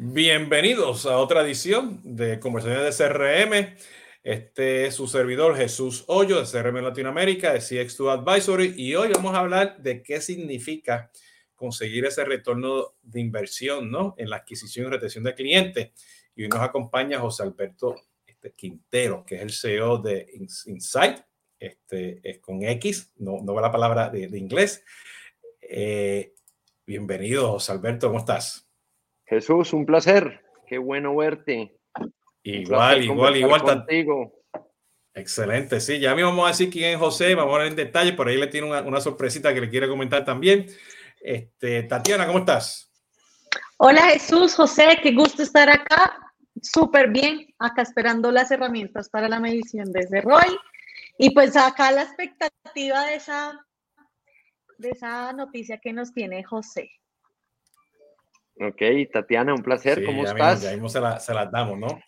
Bienvenidos a otra edición de Conversaciones de CRM. Este es su servidor Jesús Hoyo de CRM Latinoamérica, de CX2 Advisory, y hoy vamos a hablar de qué significa conseguir ese retorno de inversión ¿no? en la adquisición y retención de clientes. Y hoy nos acompaña José Alberto este, Quintero, que es el CEO de Insight, este, es con X, no, no va la palabra de, inglés. Eh, bienvenido, José Alberto, ¿cómo estás? Jesús, un placer. Qué bueno verte. Igual, igual, igual. Contigo. Excelente, sí. Ya mismo vamos a decir quién es José, vamos a ver en detalle, por ahí le tiene una, sorpresita que le quiere comentar también. Este, Tatiana, ¿cómo estás? Hola Jesús, José, qué gusto estar acá. Súper bien, acá esperando las herramientas para la medición desde Roy. Y pues acá la expectativa de esa, de esa noticia que nos tiene José. Ok, Tatiana, un placer, ¿cómo estás? ya mismo se, la, las damos, ¿no?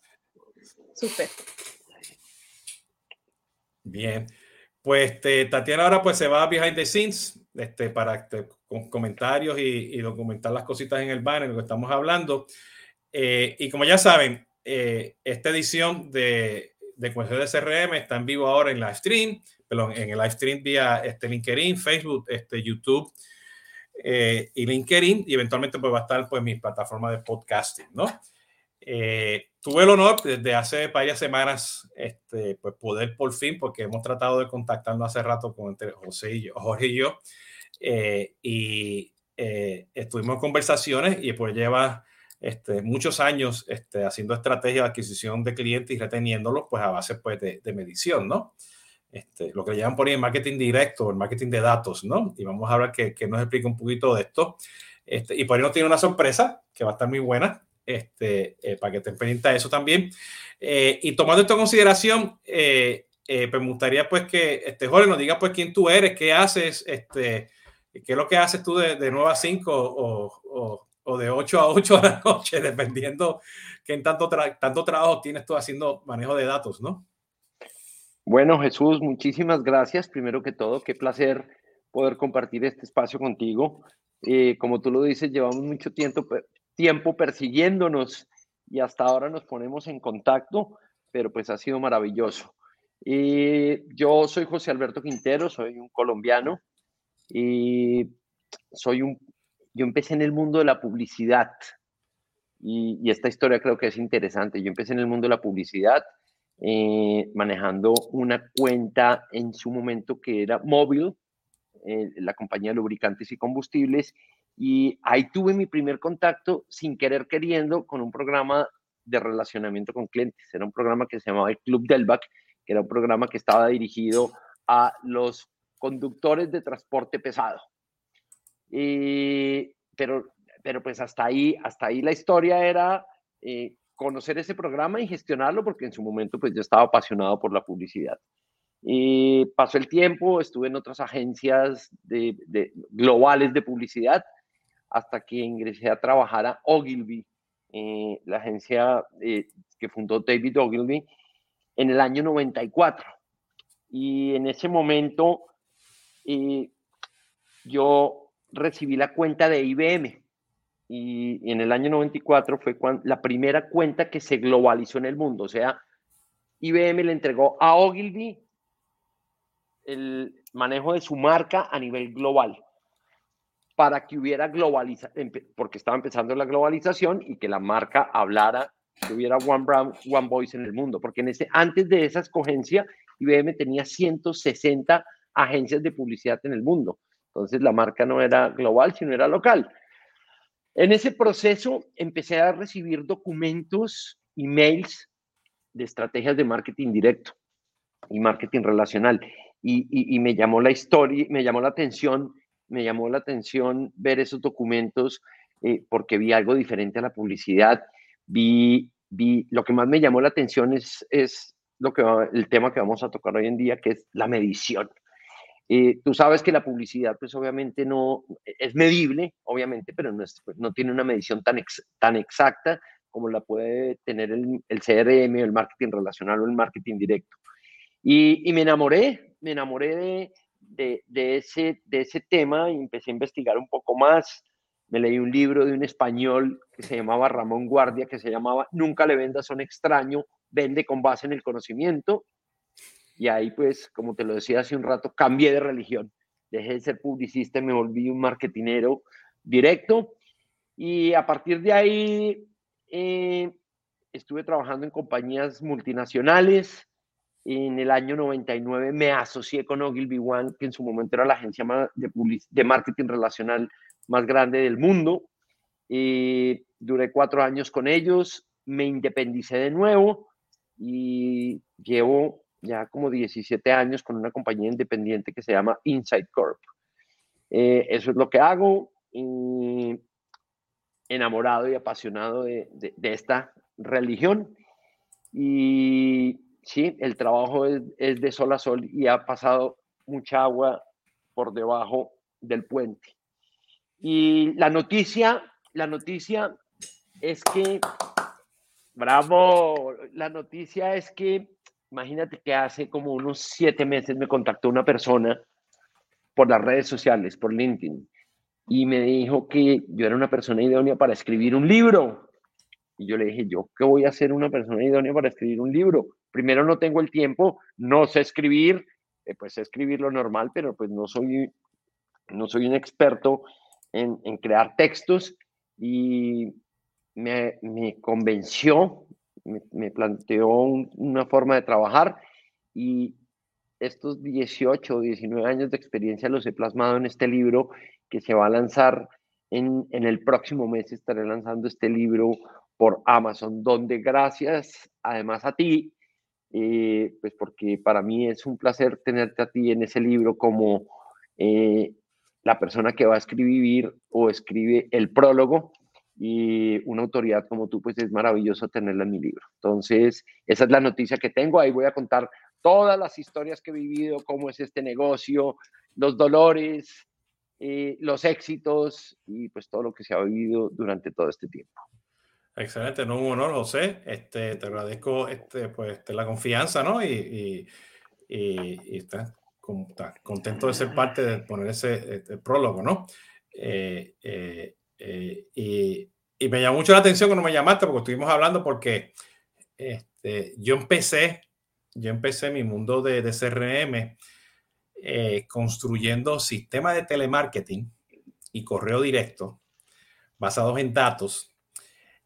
Súper. Bien, pues este, Tatiana ahora pues se va a behind the scenes este, para este, con comentarios y, documentar las cositas en el banner, lo que estamos hablando. Eh, y como ya saben, eh, esta edición de, de de CRM está en vivo ahora en live stream, perdón, en el live stream vía este, LinkedIn, Facebook, este, YouTube eh, y LinkedIn y eventualmente pues va a estar pues mi plataforma de podcasting, ¿no? Eh, tuve el honor desde hace varias semanas este, pues poder por fin, porque hemos tratado de contactarnos hace rato con entre José y yo, Jorge y yo, eh, y estuvimos en conversaciones y pues lleva este, muchos años este, haciendo estrategias de adquisición de clientes y reteniéndolos pues a base pues de, de medición, ¿no? Este, lo que llaman por ahí el marketing directo, el marketing de datos, ¿no? Y vamos a hablar que, que nos explique un poquito de esto. Este, y por ahí nos tiene una sorpresa que va a estar muy buena, este, eh, para que estén pendientes de eso también. Eh, y tomando esto en consideración, eh, pues me gustaría pues que, este, Jorge, nos diga pues quién tú eres, qué haces, este, qué es lo que haces tú de, de 9 a 5 o, o, o, de 8 a 8 de la noche, dependiendo qué tanto, tanto trabajo tienes tú haciendo manejo de datos, ¿no? Bueno, Jesús, muchísimas gracias. Primero que todo, qué placer poder compartir este espacio contigo. Eh, como tú lo dices, llevamos mucho tiempo, tiempo persiguiéndonos y hasta ahora nos ponemos en contacto, pero pues ha sido maravilloso. Eh, yo soy José Alberto Quintero, soy un colombiano y soy un, yo empecé en el mundo de la publicidad y, y esta historia creo que es interesante. Yo empecé en el mundo de la publicidad eh, manejando una cuenta en su momento que era móvil, eh, la compañía de lubricantes y combustibles, y ahí tuve mi primer contacto sin querer queriendo con un programa de relacionamiento con clientes. Era un programa que se llamaba el Club Delvac, que era un programa que estaba dirigido a los conductores de transporte pesado. pero, pero pues hasta ahí, hasta ahí la historia era eh, conocer ese programa y gestionarlo porque en su momento pues yo estaba apasionado por la publicidad. Y pasó el tiempo, estuve en otras agencias de, globales de publicidad hasta que ingresé a trabajar a Ogilvy, eh, la agencia eh, que fundó David Ogilvy en el año 94. Y en ese momento eh, yo recibí la cuenta de IBM y, en el año 94 fue cuando, la primera cuenta que se globalizó en el mundo. O sea, IBM le entregó a Ogilvy el manejo de su marca a nivel global para que hubiera globalización, porque estaba empezando la globalización y que la marca hablara, que hubiera One Brand, One Voice en el mundo, porque en ese, antes de esa escogencia, IBM tenía 160 agencias de publicidad en el mundo. Entonces la marca no era global, sino era local. En ese proceso empecé a recibir documentos, emails de estrategias de marketing directo y marketing relacional. Y, me llamó la historia, me llamó la atención, me llamó la atención ver esos documentos eh, porque vi algo diferente a la publicidad. Vi, vi, lo que más me llamó la atención es, es lo que, el tema que vamos a tocar hoy en día, que es la medición. Eh, tú sabes que la publicidad, pues obviamente no es medible, obviamente, pero no, pues, no tiene una medición tan, tan exacta como la puede tener el, el, CRM, el marketing relacional o el marketing directo. Y, me enamoré, me enamoré de, de, ese, de ese tema y empecé a investigar un poco más. me leí un libro de un español que se llamaba Ramón Guardia, que se llamaba Nunca le vendas a un extraño, vende con base en el conocimiento. Y ahí, pues, como te lo decía hace un rato, cambié de religión. Dejé de ser publicista me volví un marketinero directo. Y a partir de ahí eh, estuve trabajando en compañías multinacionales. En el año 99 me asocié con Ogilvy One, que en su momento era la agencia de, de marketing relacional más grande del mundo. Y duré cuatro años con ellos, me independicé de nuevo y llevo ya como 17 años con una compañía independiente que se llama Inside Corp. Eh, eso es lo que hago. enamorado y apasionado de, esta religión. Y sí, el trabajo es, es, de sol a sol y ha pasado mucha agua por debajo del puente. Y la noticia, la noticia es que, bravo, la noticia es que, imagínate que hace como unos siete meses me contactó una persona por las redes sociales, por LinkedIn, y me dijo que yo era una persona idónea para escribir un libro. Y yo le dije, ¿yo qué voy a hacer una persona idónea para escribir un libro? Primero no tengo el tiempo, no sé escribir, eh, pues sé escribir lo normal, pero pues no soy, no soy un experto en, crear textos y me, convenció, me, planteó una forma de trabajar y estos 18 o 19 años de experiencia los he plasmado en este libro que se va a lanzar en, el próximo mes. Estaré lanzando este libro por Amazon, donde gracias además a ti, eh, pues porque para mí es un placer tenerte a ti en ese libro como eh, la persona que va a escribir o escribe el prólogo y una autoridad como tú, pues es maravilloso tenerla en mi libro. Entonces, esa es la noticia que tengo. Ahí voy a contar todas las historias que he vivido, cómo es este negocio, los dolores, eh, los éxitos y pues todo lo que se ha vivido durante todo este tiempo. Excelente, no un honor, José. Este, te agradezco este, pues, la confianza, ¿no? Y, y, y, y contento de ser parte de poner ese este prólogo, ¿no? Eh, eh, eh, y, me llamó mucho la atención cuando me llamaste, porque estuvimos hablando, porque este, yo empecé, yo empecé mi mundo de, CRM construyendo sistemas de telemarketing y correo directo basados en datos,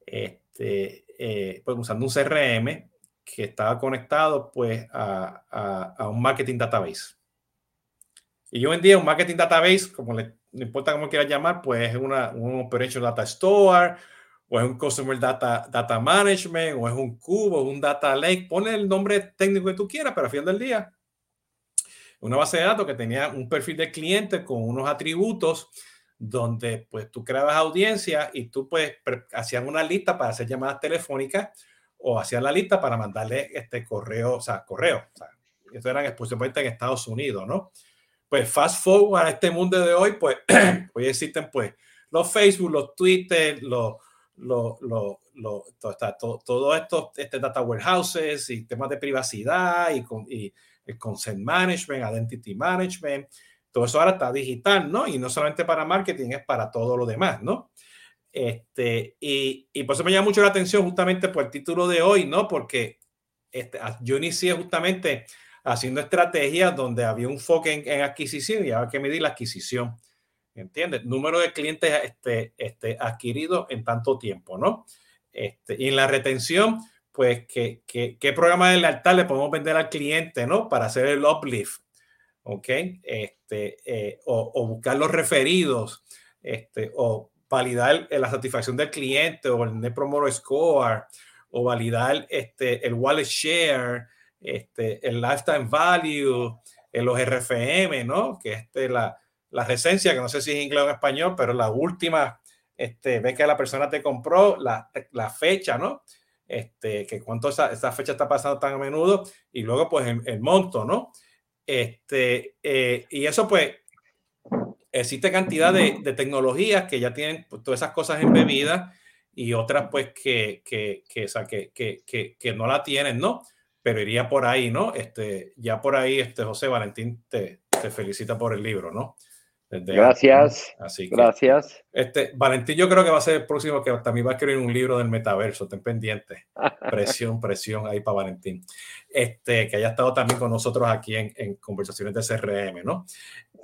este, pues usando un CRM que estaba conectado pues a un marketing database. Y hoy en día un marketing database, como le, no importa cómo quieras llamar, pues es una, un Operation Data Store, o es un Customer Data, data Management, o es un cubo, un Data Lake. Pone el nombre técnico que tú quieras, pero al final del día, una base de datos que tenía un perfil de cliente con unos atributos donde pues tú creabas audiencia y tú pues hacías una lista para hacer llamadas telefónicas o hacías la lista para mandarle este correo, o sea, correo. O sea, esto eran exclusivamente en Estados Unidos, ¿no? Pues fast forward a este mundo de hoy, pues hoy existen pues los Facebook, los Twitter, los, los, los, todo, todo, esto, este data warehouses, sistemas de privacidad y, con, y el consent management, identity management, todo eso ahora está digital, ¿no? Y no solamente para marketing, es para todo lo demás, ¿no? Este, y, y por eso me llama mucho la atención justamente por el título de hoy, ¿no? Porque este, yo inicié justamente haciendo estrategias donde había un foco en, adquisición y había que medir la adquisición. ¿Entiendes? Número de clientes este, este, adquiridos en tanto tiempo, ¿no? Este, y en la retención, pues, ¿qué, qué, qué programa de lealtad le podemos vender al cliente, ¿no? Para hacer el uplift, ¿ok? Este, eh, o, o, buscar los referidos, este, o validar la satisfacción del cliente, o el Net Promoter Score, o validar este, el wallet share, este, el lifetime value, en los RFM, ¿no? Que este, la, la recencia, que no sé si es inglés o en español, pero la última, este, ve que la persona te compró, la, la fecha, ¿no? Este, que cuánto esa, esa, fecha está pasando tan a menudo, y luego pues el, monto, ¿no? Este, eh, y eso pues, existe cantidad de, de, tecnologías que ya tienen pues, todas esas cosas embebidas y otras pues que, que, que, que, que, que no la tienen, ¿no? Pero iría por ahí, ¿no? Este, ya por ahí, este José Valentín te, te felicita por el libro, ¿no? Gracias. Así Gracias. Este, Valentín, yo creo que va a ser el próximo que también va a escribir un libro del metaverso. Ten pendiente. Presión, presión ahí para Valentín. Este, que haya estado también con nosotros aquí en, conversaciones de CRM, ¿no?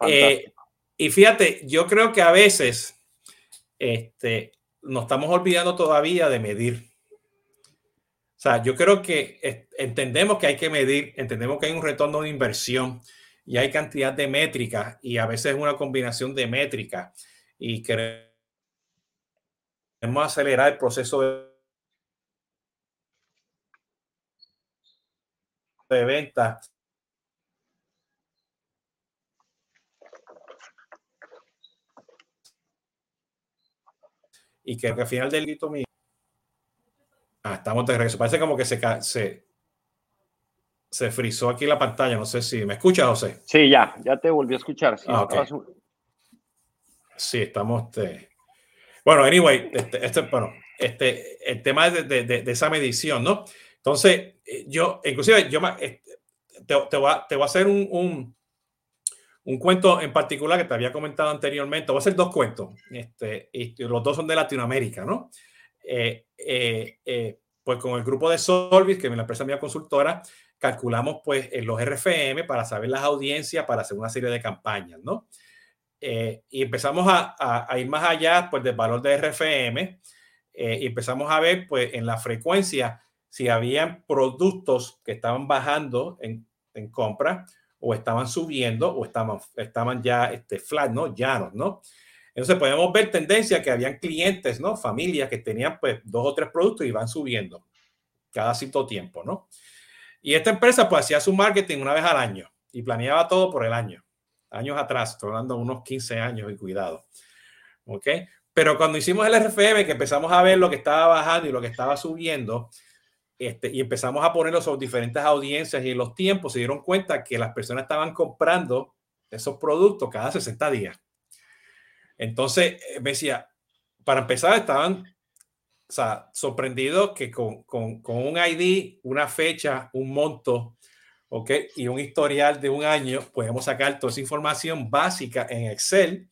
Eh, y fíjate, yo creo que a veces este, nos estamos olvidando todavía de medir. O sea, yo creo que entendemos que hay que medir, entendemos que hay un retorno de inversión y hay cantidad de métricas y a veces es una combinación de métricas y queremos acelerar el proceso de, de venta. Y que al final del grito mío. Ah, estamos de regreso. Parece como que se, se, se frizó aquí la pantalla. No sé si me escucha, José. Sí, ya, ya te volví a escuchar. Sí, ah, sí estamos. Este... Bueno, anyway, este, este, bueno, este, el tema de, de, de, esa medición, ¿no? Entonces, eh, yo, inclusive, yo este, te, te, voy, a, te voy a hacer un, un, un, cuento en particular que te había comentado anteriormente. Voy a hacer dos cuentos, este, y los dos son de Latinoamérica, ¿no? Eh, eh, eh, pues con el grupo de Solvis, que es la empresa mía consultora, calculamos pues los RFM para saber las audiencias, para hacer una serie de campañas, ¿no? Y empezamos a, ir más allá pues del valor de RFM y empezamos a ver pues en la frecuencia si habían productos que estaban bajando en, en compra o estaban subiendo o estaban, estaban ya este, flat, ¿no? Llanos, ¿no? Entonces podemos ver tendencia que habían clientes, ¿no? Familias que tenían pues dos o tres productos y van subiendo cada cierto tiempo, ¿no? Y esta empresa pues hacía su marketing una vez al año y planeaba todo por el año. Años atrás, estoy hablando de unos 15 años y cuidado. ¿Ok? Pero cuando hicimos el RFM, que empezamos a ver lo que estaba bajando y lo que estaba subiendo, este, y empezamos a ponerlo sobre diferentes audiencias y en los tiempos, se dieron cuenta que las personas estaban comprando esos productos cada 60 días. Entonces, eh, me decía, para empezar, estaban o sea, sorprendido que con, con, con, un ID, una fecha, un monto, ¿ok? Y un historial de un año, podemos sacar toda esa información básica en Excel,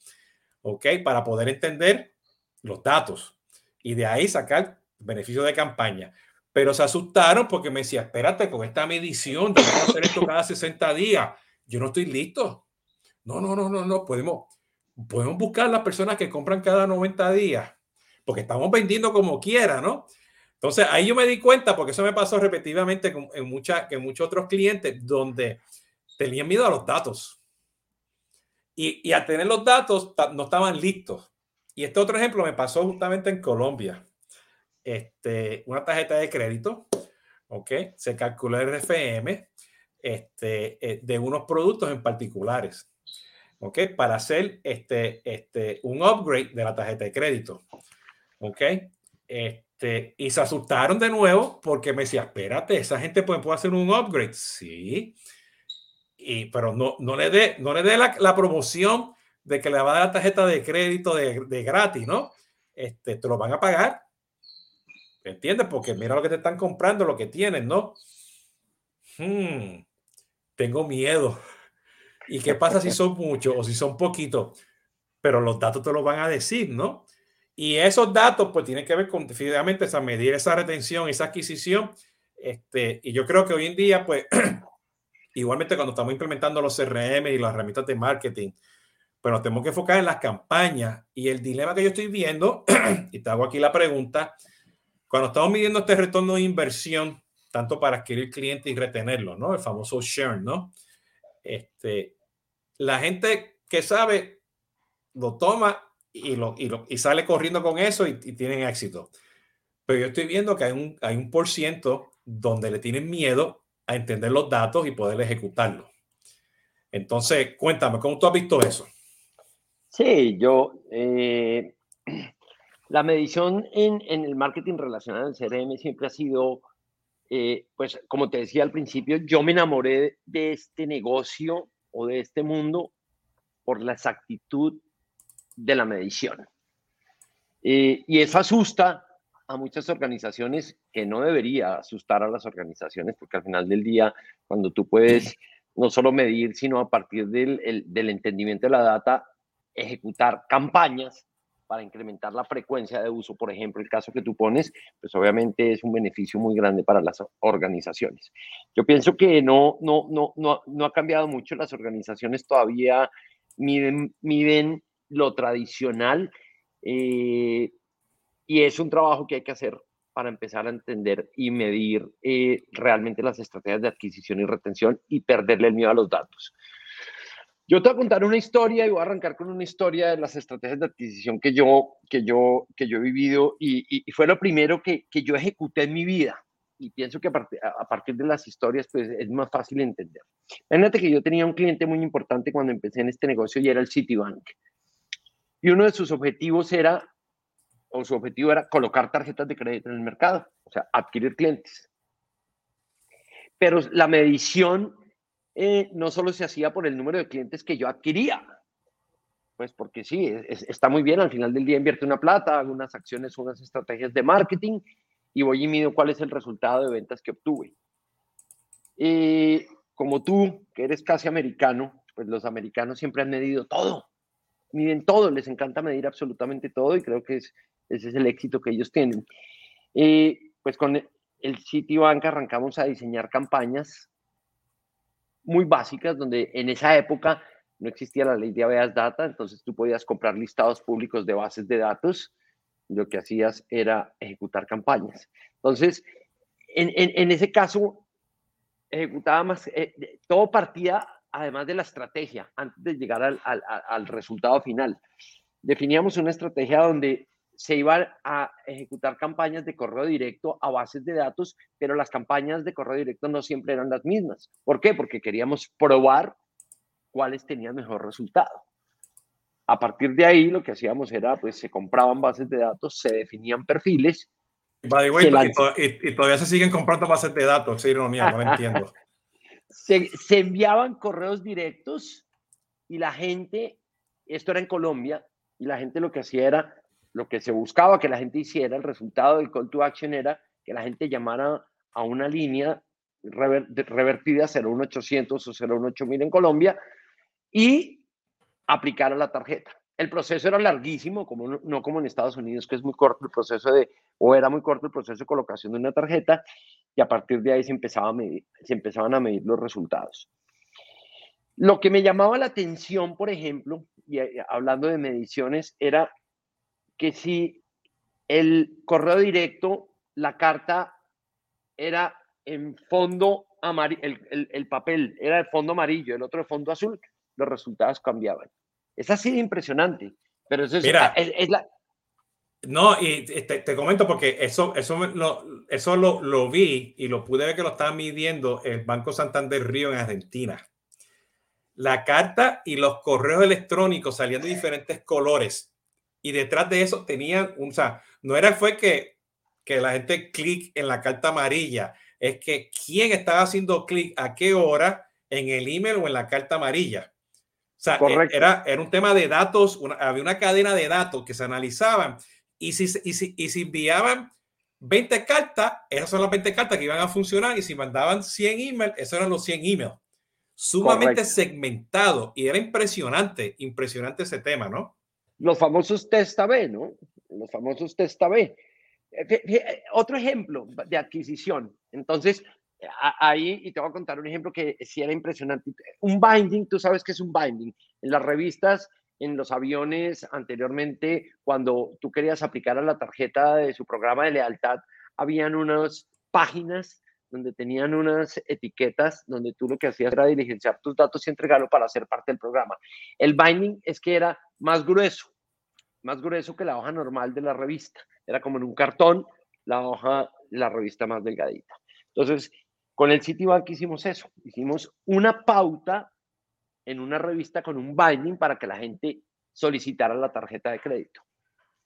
¿ok? Para poder entender los datos y de ahí sacar beneficio de campaña. Pero se asustaron porque me decía, espérate, con esta medición, a hacer esto cada 60 días. Yo no estoy listo. No, no, no, no, no. Podemos, podemos buscar las personas que compran cada 90 días porque estamos vendiendo como quiera, ¿no? Entonces ahí yo me di cuenta, porque eso me pasó repetitivamente en, mucha, en muchos otros clientes, donde tenían miedo a los datos. Y, y a tener los datos no estaban listos. Y este otro ejemplo me pasó justamente en Colombia. Este, una tarjeta de crédito, ¿ok? Se calculó el RFM este, eh, de unos productos en particulares, ¿ok? Para hacer este, este, un upgrade de la tarjeta de crédito. ¿Ok? Este, y se asustaron de nuevo porque me decía, espérate, esa gente puede, puede hacer un upgrade. Sí. Y, pero no, no le dé no le dé la, la, promoción de que le va a dar la tarjeta de crédito de, de gratis, ¿no? Este, te lo van a pagar. ¿Entiendes? Porque mira lo que te están comprando, lo que tienen, ¿no? Hmm, tengo miedo. ¿Y qué pasa si son muchos o si son poquitos? Pero los datos te lo van a decir, ¿no? Y esos datos, pues, tienen que ver con definitivamente esa medir esa retención, esa adquisición. Este, y yo creo que hoy en día, pues, igualmente cuando estamos implementando los CRM y las herramientas de marketing, pero nos tenemos que enfocar en las campañas. Y el dilema que yo estoy viendo, y te hago aquí la pregunta, cuando estamos midiendo este retorno de inversión, tanto para adquirir clientes y retenerlo, ¿no? El famoso share, ¿no? Este, la gente que sabe lo toma y, lo, y, lo, y sale corriendo con eso y, tienen éxito. Pero yo estoy viendo que hay un, hay un por ciento donde le tienen miedo a entender los datos y poder ejecutarlo. Entonces, cuéntame, ¿cómo tú has visto eso? Sí, yo, eh, la medición en, en, el marketing relacionado al CRM siempre ha sido, eh, pues, como te decía al principio, yo me enamoré de este negocio o de este mundo por la exactitud de la medición. Eh, y eso asusta a muchas organizaciones que no debería asustar a las organizaciones, porque al final del día, cuando tú puedes no solo medir, sino a partir del, del entendimiento de la data, ejecutar campañas para incrementar la frecuencia de uso, por ejemplo, el caso que tú pones, pues obviamente es un beneficio muy grande para las organizaciones. Yo pienso que no, no, no, no, no ha cambiado mucho, las organizaciones todavía miden, miden lo tradicional eh, y es un trabajo que hay que hacer para empezar a entender y medir eh, realmente las estrategias de adquisición y retención y perderle el miedo a los datos. Yo te voy a contar una historia y voy a arrancar con una historia de las estrategias de adquisición que yo, que yo, que yo he vivido y, y, fue lo primero que, que, yo ejecuté en mi vida. Y pienso que a partir, a partir, de las historias pues es más fácil entender. Fíjate que yo tenía un cliente muy importante cuando empecé en este negocio y era el Citibank. Y uno de sus objetivos era, o su objetivo era colocar tarjetas de crédito en el mercado, o sea, adquirir clientes. Pero la medición eh, no solo se hacía por el número de clientes que yo adquiría, pues porque sí, está muy bien, al final del día invierte una plata, hago unas acciones, unas estrategias de marketing y voy y mido cuál es el resultado de ventas que obtuve. Y como tú, que eres casi americano, pues los americanos siempre han medido todo, miden todo, les encanta medir absolutamente todo y creo que es, ese es el éxito que ellos tienen. Y pues con el Citibank arrancamos a diseñar campañas muy básicas, donde en esa época no existía la ley de habeas data, entonces tú podías comprar listados públicos de bases de datos, lo que hacías era ejecutar campañas. Entonces, en, en, ese caso, ejecutaba más, eh, todo partía además de la estrategia, antes de llegar al, al, al resultado final. Definíamos una estrategia donde se iban a ejecutar campañas de correo directo a bases de datos, pero las campañas de correo directo no siempre eran las mismas. ¿Por qué? Porque queríamos probar cuáles tenían mejor resultado. A partir de ahí lo que hacíamos era, pues se compraban bases de datos, se definían perfiles. y, todavía se siguen comprando bases de datos, sí, no, no lo entiendo. se, se enviaban correos directos y la gente, esto era en Colombia, y la gente lo que hacía era lo que se buscaba que la gente hiciera, el resultado del call to action era que la gente llamara a una línea revertida 01800 o 018.000 en Colombia y aplicara la tarjeta. El proceso era larguísimo, como no, como en Estados Unidos, que es muy corto el proceso de, o era muy corto el proceso colocación de una tarjeta, y a partir de ahí se, empezaba a medir, se empezaban a medir los resultados. Lo que me llamaba la atención, por ejemplo, y eh, hablando de mediciones, era que si el correo directo, la carta era en fondo amarillo, el, papel era de fondo amarillo, el otro de fondo azul, los resultados cambiaban. Es así de impresionante, pero eso es, es, la... No, y te, comento porque eso, eso, lo, eso lo, lo, vi y lo pude ver que lo estaba midiendo el Banco Santander Río en Argentina. La carta y los correos electrónicos salían de diferentes colores y detrás de eso tenían, un, o sea, no era fue que, que la gente clic en la carta amarilla, es que quién estaba haciendo clic a qué hora en el email o en la carta amarilla. O sea, e, era, era un tema de datos, había una cadena de datos que se analizaban y si, y si, y si enviaban 20 cartas, esas son las 20 cartas que iban a funcionar y si mandaban 100 emails, esos eran los 100 emails. Sumamente segmentado y era impresionante, impresionante ese tema, ¿no? Los famosos test A-B, ¿no? Los famosos test A-B. Eh, eh, otro ejemplo de adquisición. Entonces, ahí, y te voy a contar un ejemplo que sí era impresionante. Un binding, tú sabes que es un binding. En las revistas, en los aviones, anteriormente, cuando tú querías aplicar a la tarjeta de su programa de lealtad, habían unas páginas donde tenían unas etiquetas donde tú lo que hacías era diligenciar tus datos y entregarlo para ser parte del programa. El binding es que era más grueso, más grueso que la hoja normal de la revista. Era como en un cartón, la hoja, la revista más delgadita. Entonces, con el Citibank hicimos eso. Hicimos una pauta en una revista con un binding para que la gente solicitara la tarjeta de crédito.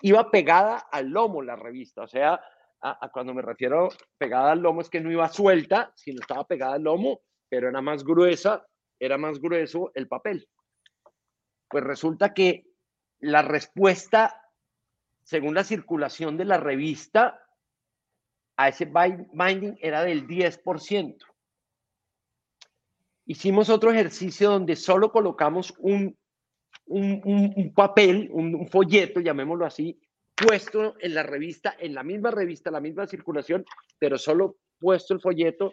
Iba pegada al lomo la revista, o sea, a, cuando me refiero pegada al lomo es que no iba suelta, sino estaba pegada al lomo, pero era más gruesa, era más grueso el papel. Pues resulta que la respuesta, según la circulación de la revista, a ese binding era del 10%. Hicimos otro ejercicio donde solo colocamos un un, papel, un, folleto, llamémoslo así, puesto en la revista, en la misma revista, la misma circulación, pero solo puesto el folleto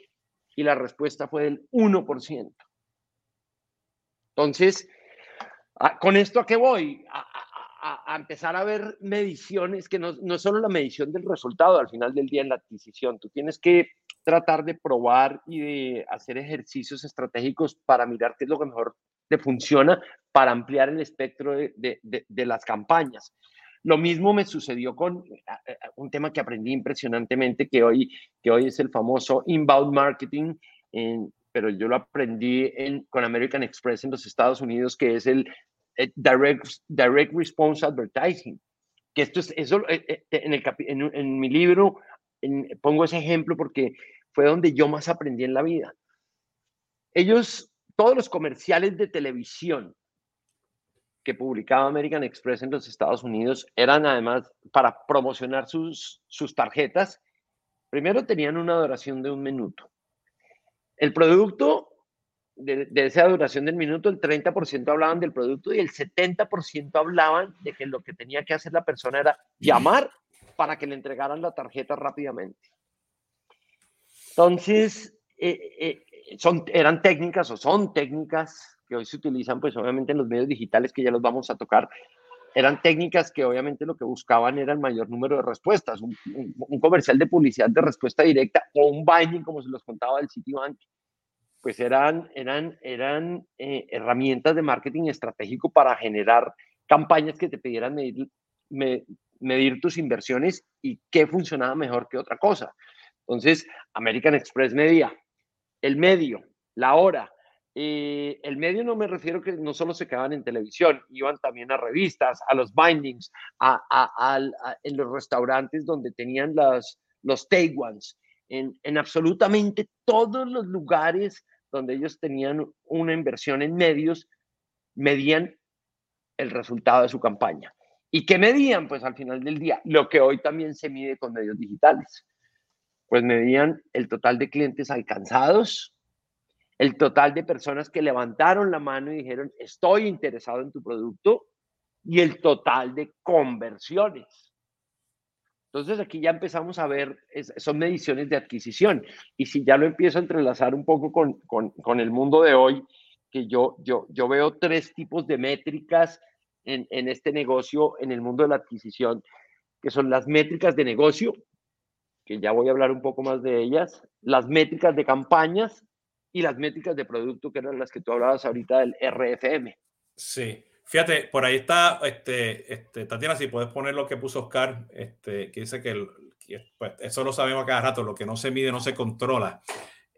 y la respuesta fue del 1%. Entonces, ¿con esto a qué voy? A, empezar a ver mediciones que no, no es solo la medición del resultado al final del día en la adquisición, tú tienes que tratar de probar y de hacer ejercicios estratégicos para mirar qué es lo que mejor te funciona para ampliar el espectro de, de, de, las campañas. Lo mismo me sucedió con un tema que aprendí impresionantemente, que hoy, que hoy es el famoso inbound marketing, pero yo lo aprendí en, con American Express en los Estados Unidos, que es el, direct, direct Response Advertising. Que esto es, eso, eh, eh, en, el, en, en mi libro pongo ese ejemplo porque fue donde yo más aprendí en la vida. Ellos, todos los comerciales de televisión que publicaba American Express en los Estados Unidos eran además para promocionar sus, sus tarjetas. Primero tenían una duración de un minuto. El producto, de, de esa duración del minuto, el 30% hablaban del producto y el 70% hablaban de que lo que tenía que hacer la persona era llamar para que le entregaran la tarjeta rápidamente. Entonces, eh, eh, son, eran técnicas o son técnicas que hoy se utilizan, pues obviamente en los medios digitales que ya los vamos a tocar, eran técnicas que obviamente lo que buscaban era el mayor número de respuestas. Un, comercial de publicidad de respuesta directa o un binding, como se los contaba del Citibank, pues eran, eran, eran eh, herramientas de marketing estratégico para generar campañas que te pidieran medir, medir tus inversiones y qué funcionaba mejor que otra cosa. Entonces, American Express medía el medio, la hora. Eh, el medio no me refiero que no solo se quedaban en televisión, iban también a revistas, a los bindings, a, en los restaurantes donde tenían las, los take en, en absolutamente todos los lugares donde ellos tenían una inversión en medios, medían el resultado de su campaña. ¿Y qué medían? Pues al final del día, lo que hoy también se mide con medios digitales. Pues medían el total de clientes alcanzados, el total de personas que levantaron la mano y dijeron, estoy interesado en tu producto, y el total de conversiones. Entonces aquí ya empezamos a ver, son mediciones de adquisición. Y si ya lo empiezo a entrelazar un poco con, con, con el mundo de hoy, que yo, yo, yo veo tres tipos de métricas en, este negocio, en el mundo de la adquisición, que son las métricas de negocio, que ya voy a hablar un poco más de ellas, las métricas de campañas y las métricas de producto, que eran las que tú hablabas ahorita del RFM. Sí, fíjate, por ahí está, este, este, Tatiana, si puedes poner lo que puso Oscar, este, que dice que, pues, eso lo sabemos cada rato, lo que no se mide no se controla.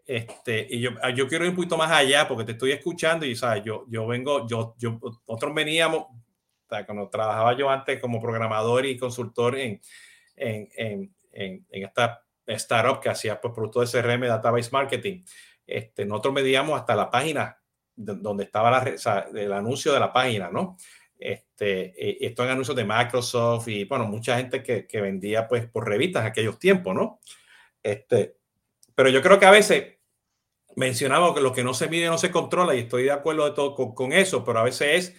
Este, y yo, yo quiero ir un poquito más allá porque te estoy escuchando y sabes, yo, yo vengo, yo, yo, nosotros veníamos, cuando trabajaba yo antes como programador y consultor en, en, en, en, esta startup que hacía pues, productos de CRM, Database Marketing, este, nosotros medíamos hasta la página donde estaba la, el anuncio de la página, ¿no? Este, e, esto en anuncios de Microsoft y, bueno, mucha gente que, que vendía pues por revistas en aquellos tiempos, ¿no? Este, pero yo creo que a veces mencionamos que lo que no se mide no se controla y estoy de acuerdo de todo con, con eso, pero a veces es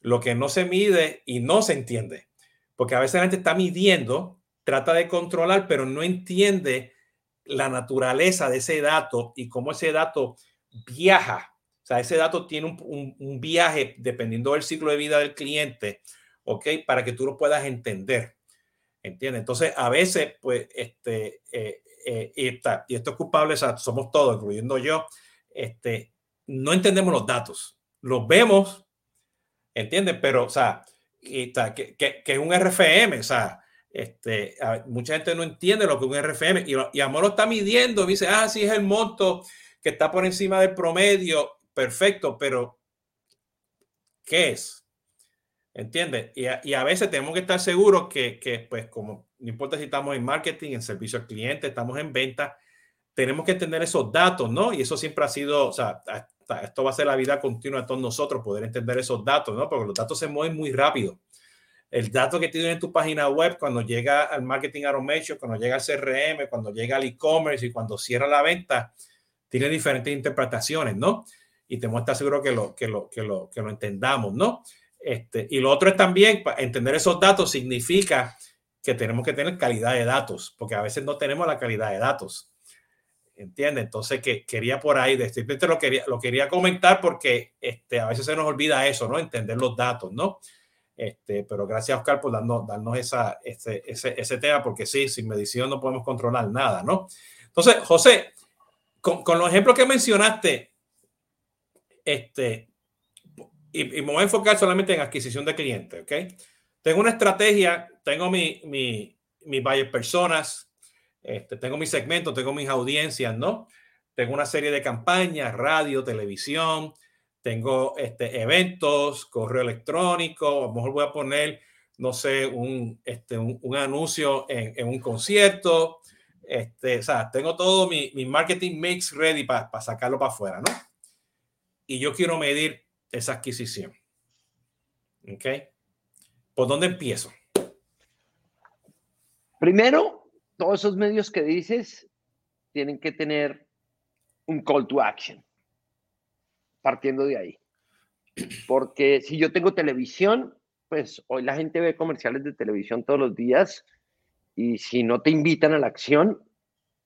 lo que no se mide y no se entiende. Porque a veces la gente está midiendo, trata de controlar, pero no entiende la naturaleza de ese dato y cómo ese dato viaja. O sea, ese dato tiene un, viaje dependiendo del ciclo de vida del cliente, ¿ok? Para que tú lo puedas entender. ¿Entiendes? Entonces, a veces, pues, este, eh, eh, y, está, y esto es culpable, somos todos, incluyendo yo, este, no entendemos los datos. Los vemos, ¿entiendes? Pero, o sea, que, que, que, es un RFM, o sea, este, mucha gente no entiende lo que es un RFM y, y Amor lo está midiendo, dice, ah, sí, es el monto que está por encima del promedio, perfecto, pero ¿qué es? ¿Entiendes? Y a, veces tenemos que estar seguros que, pues, como no importa si estamos en marketing, en servicio al cliente, estamos en venta, tenemos que tener esos datos, ¿no? Y eso siempre ha sido, o sea, esto va a ser la vida continua de todos nosotros, poder entender esos datos, ¿no? Porque los datos se mueven muy rápido. El dato que tienes en tu página web, cuando llega al marketing automation, cuando llega al CRM, cuando llega al e-commerce y cuando cierra la venta, tiene diferentes interpretaciones, ¿no? Y tenemos que estar seguros que lo, que lo, que lo, que lo entendamos, ¿no? Este, y lo otro es también, entender esos datos significa que tenemos que tener calidad de datos, porque a veces no tenemos la calidad de datos. ¿Entiendes? Entonces, que quería por ahí, simplemente lo quería, lo quería comentar porque este, a veces se nos olvida eso, ¿no? Entender los datos, ¿no? Este, pero gracias, Oscar, por darnos, esa, ese, tema, porque sí, sin medición no podemos controlar nada, ¿no? Entonces, José, con, con los ejemplos que mencionaste, este, y, me voy a enfocar solamente en adquisición de clientes, ¿ok? Tengo una estrategia, tengo mi, mi, mi buyer personas, este, tengo mi segmento, tengo mis audiencias, ¿no? Tengo una serie de campañas, radio, televisión, tengo este, eventos, correo electrónico, a lo mejor voy a poner, no sé, un, este, un, un anuncio en, en, un concierto. Este, o sea, tengo todo mi, mi marketing mix ready para pa sacarlo para afuera, ¿no? Y yo quiero medir esa adquisición. ¿Ok? ¿Por dónde empiezo? Primero, todos esos medios que dices tienen que tener un call to action, partiendo de ahí. Porque si yo tengo televisión, pues hoy la gente ve comerciales de televisión todos los días y si no te invitan a la acción,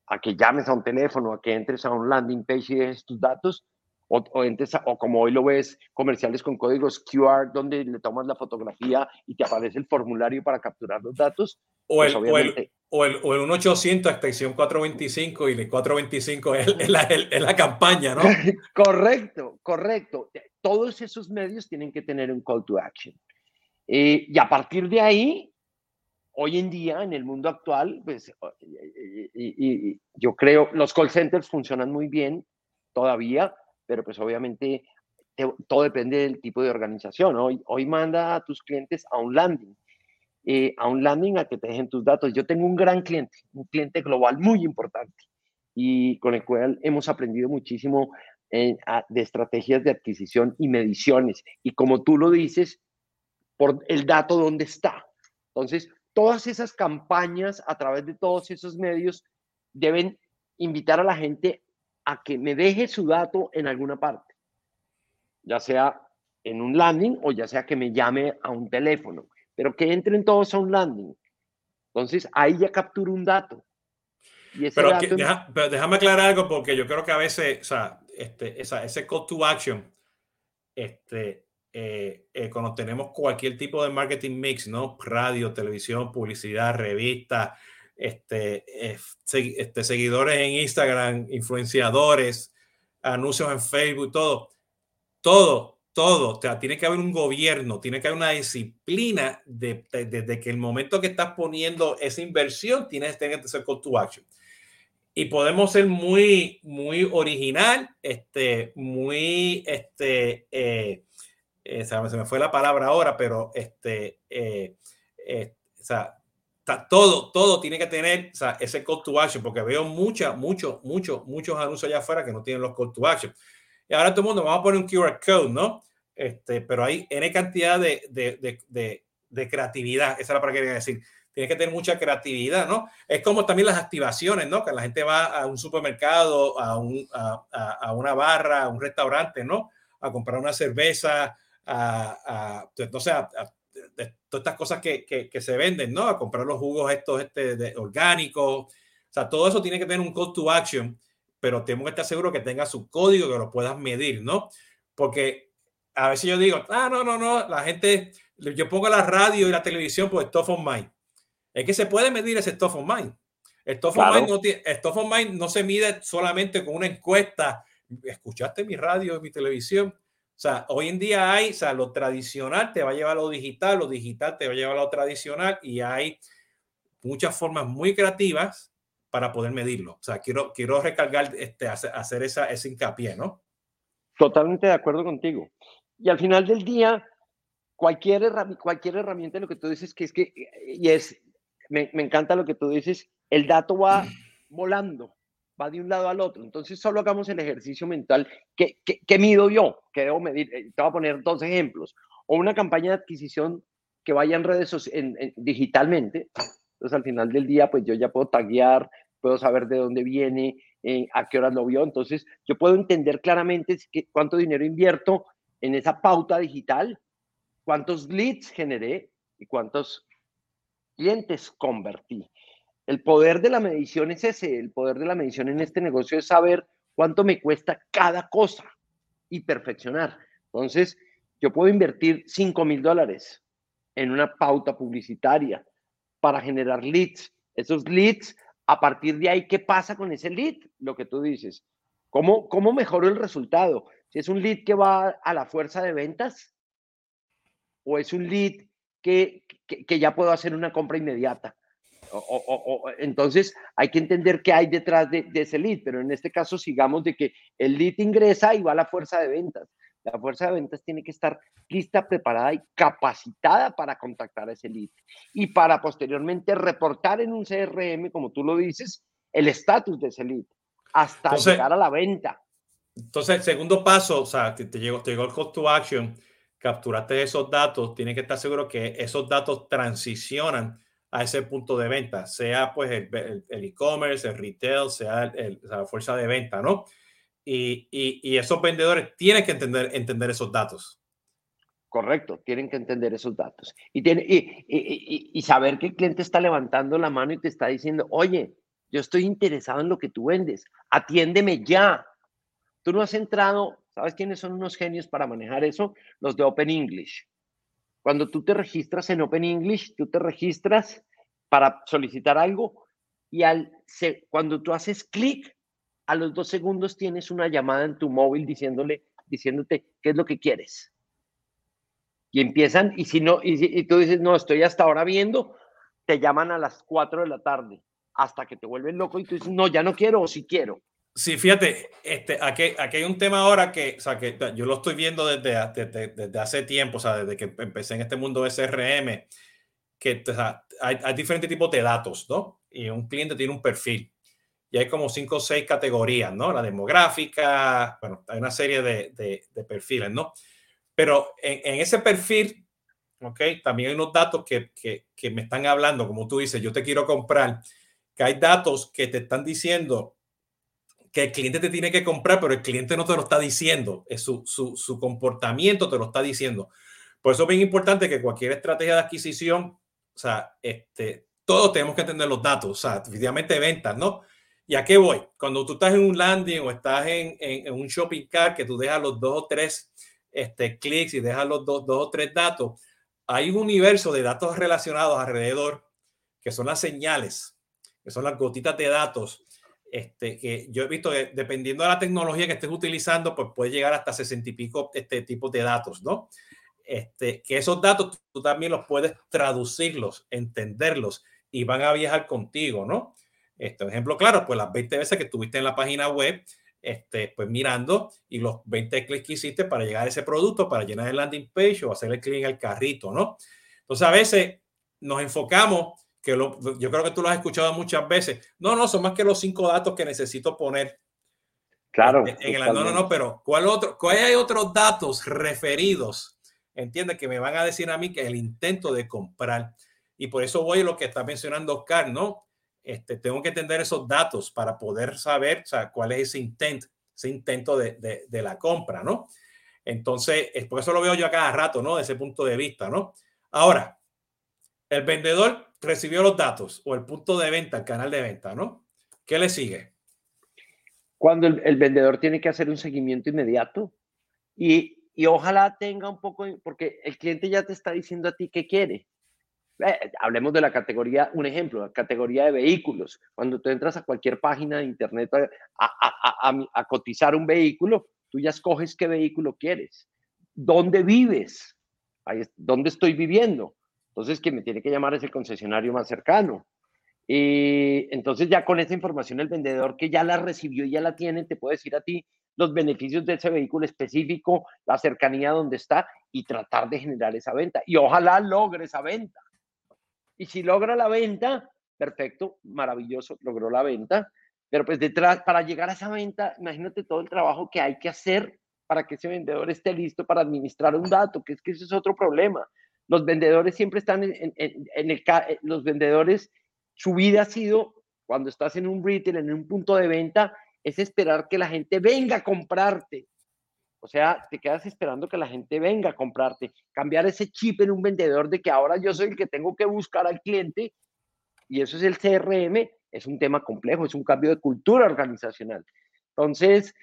a que llames a un teléfono, a que entres a un landing page y dejes tus datos, o, o, o, como hoy lo ves, comerciales con códigos QR donde le tomas la fotografía y te aparece el formulario para capturar los datos. O el, pues obviamente... o el, o el, o el 1800 extensión 425 y el 425 es, es, la, es la campaña, ¿no? correcto, correcto. Todos esos medios tienen que tener un call to action. Eh, y a partir de ahí, hoy en día, en el mundo actual, pues y, y, y, yo creo, los call centers funcionan muy bien todavía, pero pues obviamente te, todo depende del tipo de organización. Hoy, hoy manda a tus clientes a un landing, eh, a un landing a que te dejen tus datos. Yo tengo un gran cliente, un cliente global muy importante y con el cual hemos aprendido muchísimo eh, de estrategias de adquisición y mediciones. Y como tú lo dices, por el dato dónde está. Entonces, todas esas campañas a través de todos esos medios deben invitar a la gente a que me deje su dato en alguna parte, ya sea en un landing o ya sea que me llame a un teléfono, pero que entren todos a un landing. Entonces ahí ya capturo un dato. Y ese pero, dato... Que, deja, pero, déjame aclarar algo porque yo creo que a veces, o sea, este, esa, ese call to action, este, eh, eh, cuando tenemos cualquier tipo de marketing mix, ¿no? Radio, televisión, publicidad, revista, este, este, seguidores en Instagram, influenciadores, anuncios en Facebook, todo, todo, todo. O sea, tiene que haber un gobierno, tiene que haber una disciplina desde de, de, que el momento que estás poniendo esa inversión, tienes, que ser call to action. Y podemos ser muy, muy original, este, muy, este, eh, eh, se me fue la palabra ahora, pero este, eh, o sea, todo, todo tiene que tener o sea, ese call to action, porque veo muchos, muchos, muchos, muchos anuncios allá afuera que no tienen los call to action. Y ahora todo el mundo, vamos a poner un QR code, ¿no? Este, pero hay N cantidad de, de, de, de, de creatividad, esa es la para que quería decir. Tienes que tener mucha creatividad, ¿no? Es como también las activaciones, ¿no? Que la gente va a un supermercado, a, un, a, a, a una barra, a un restaurante, ¿no? A comprar una cerveza, a, entonces, a, todas estas cosas que, que, que, se venden, ¿no? A comprar los jugos estos este, de, orgánicos. O sea, todo eso tiene que tener un call to action, pero tenemos que estar seguros que tenga su código, que lo puedas medir, ¿no? Porque a veces yo digo, ah, no, no, no, la gente, yo pongo la radio y la televisión por Stuff on Mind. Es que se puede medir ese Stuff on Mind. Stuff, claro. on mind no tiene, Stuff on Mind no se mide solamente con una encuesta. ¿Escuchaste mi radio y mi televisión? O sea, hoy en día hay, o sea, lo tradicional te va a llevar a lo digital, lo digital te va a llevar a lo tradicional y hay muchas formas muy creativas para poder medirlo. O sea, quiero, quiero recargar, este, hacer, hacer esa, ese hincapié, ¿no? Totalmente de acuerdo contigo. Y al final del día, cualquier, herramienta, cualquier herramienta, lo que tú dices, que es que, y es, me, me encanta lo que tú dices, el dato va volando va de un lado al otro. Entonces, solo hagamos el ejercicio mental. ¿Qué, qué, mido yo? ¿Qué debo medir? Eh, te voy a poner dos ejemplos. O una campaña de adquisición que vaya en redes en, en, digitalmente. Entonces, al final del día, pues yo ya puedo taguear, puedo saber de dónde viene, eh, a qué horas lo vio. Entonces, yo puedo entender claramente cuánto dinero invierto en esa pauta digital cuántos leads generé y cuántos clientes convertí. El poder de la medición es ese, el poder de la medición en este negocio es saber cuánto me cuesta cada cosa y perfeccionar. Entonces, yo puedo invertir 5 mil dólares en una pauta publicitaria para generar leads. Esos leads, a partir de ahí, ¿qué pasa con ese lead? Lo que tú dices. ¿Cómo, cómo mejoro el resultado? Si es un lead que va a la fuerza de ventas o es un lead que, que, ya puedo hacer una compra inmediata. O, entonces hay que entender qué hay detrás de, de, ese lead, pero en este caso sigamos de que el lead ingresa y va a la fuerza de ventas. La fuerza de ventas tiene que estar lista, preparada y capacitada para contactar a ese lead y para posteriormente reportar en un CRM, como tú lo dices, el estatus de ese lead hasta llegar a la venta. Entonces, el segundo paso, o sea, te, llegó, te llegó el call to action, capturaste esos datos, tienes que estar seguro que esos datos transicionan a ese punto de venta, sea pues el e-commerce, el, retail, sea la fuerza de venta, ¿no? y, esos vendedores tienen que entender, entender esos datos. Correcto, tienen que entender esos datos. Y, tiene, y, y, saber que el cliente está levantando la mano y te está diciendo, oye, yo estoy interesado en lo que tú vendes, atiéndeme ya. Tú no has entrado, ¿sabes quiénes son unos genios para manejar eso? Los de Open English. Cuando tú te registras en Open English, tú te registras para solicitar algo y al, cuando tú haces clic, a los dos segundos tienes una llamada en tu móvil diciéndole, diciéndote qué es lo que quieres. Y empiezan, y si no, y, tú dices, no, estoy hasta ahora viendo, te llaman a las 4 de la tarde, hasta que te vuelven loco y tú dices, no, ya no quiero o sí quiero. Sí, fíjate, este, aquí, aquí hay un tema ahora que, o sea, que yo lo estoy viendo desde, desde, hace tiempo, o sea, desde que empecé en este mundo de SRM, que hay, hay diferentes tipos de datos, ¿no? Y un cliente tiene un perfil y hay como cinco o seis categorías, ¿no? La demográfica, bueno, hay una serie de, de, perfiles, ¿no? Pero en, ese perfil, ¿ok? También hay unos datos que, que, que, me están hablando, como tú dices, yo te quiero comprar, que hay datos que te están diciendo que el cliente te tiene que comprar, pero el cliente no te lo está diciendo, es su, su, su comportamiento te lo está diciendo. Por eso es bien importante que cualquier estrategia de adquisición, o sea, este, todos tenemos que entender los datos, o sea, definitivamente ventas, ¿no? ¿Y a qué voy? Cuando tú estás en un landing o estás en, en, un shopping cart que tú dejas los dos o tres este, clics y dejas los dos, dos o tres datos, hay un universo de datos relacionados alrededor que son las señales, que son las gotitas de datos, este, que yo he visto que dependiendo de la tecnología que estés utilizando, pues puede llegar hasta 60 y pico este tipo de datos, ¿no? Este, que esos datos tú también los puedes traducirlos, entenderlos y van a viajar contigo, ¿no? Este ejemplo claro, pues las 20 veces que estuviste en la página web, este, pues mirando y los 20 clics que hiciste para llegar a ese producto, para llenar el landing page o hacer el clic en el carrito, ¿no? Entonces a veces nos enfocamos, que yo creo que tú lo has escuchado muchas veces, no, no, son más que los cinco datos que necesito poner. Claro. En, el, no, no, no, pero ¿cuál otro, cuál hay otros datos referidos? Entiende que me van a decir a mí que el intento de comprar. Y por eso voy a lo que está mencionando Oscar, ¿no? Este, tengo que entender esos datos para poder saber cuál es ese intento, ese intento de, de, la compra, ¿no? Entonces, es por eso lo veo yo a cada rato, ¿no? De ese punto de vista, ¿no? Ahora, el vendedor recibió los datos o el punto de venta, el canal de venta, ¿no? ¿Qué le sigue? Cuando el, el vendedor tiene que hacer un seguimiento inmediato y, y ojalá tenga un poco, porque el cliente ya te está diciendo a ti qué quiere. Eh, hablemos de la categoría, un ejemplo, la categoría de vehículos. Cuando tú entras a cualquier página de internet a, cotizar un vehículo, tú ya escoges qué vehículo quieres. ¿Dónde vives? ¿Dónde estoy viviendo? Entonces, que me tiene que llamar es el concesionario más cercano. Y entonces ya con esa información el vendedor que ya la recibió y ya la tiene, te puede decir a ti los beneficios de ese vehículo específico, la cercanía donde está y tratar de generar esa venta. Y ojalá logre esa venta. Y si logra la venta, perfecto, maravilloso, logró la venta. Pero pues detrás, para llegar a esa venta, imagínate todo el trabajo que hay que hacer para que ese vendedor esté listo para administrar un dato, que es que ese es otro problema. Los vendedores siempre están en, en, el, eh, los vendedores, su vida ha sido, cuando estás en un retail, en un punto de venta, es esperar que la gente venga a comprarte. O sea, te quedas esperando que la gente venga a comprarte. Cambiar ese chip en un vendedor de que ahora yo soy el que tengo que buscar al cliente y eso es el CRM, es un tema complejo, es un cambio de cultura organizacional. Entonces,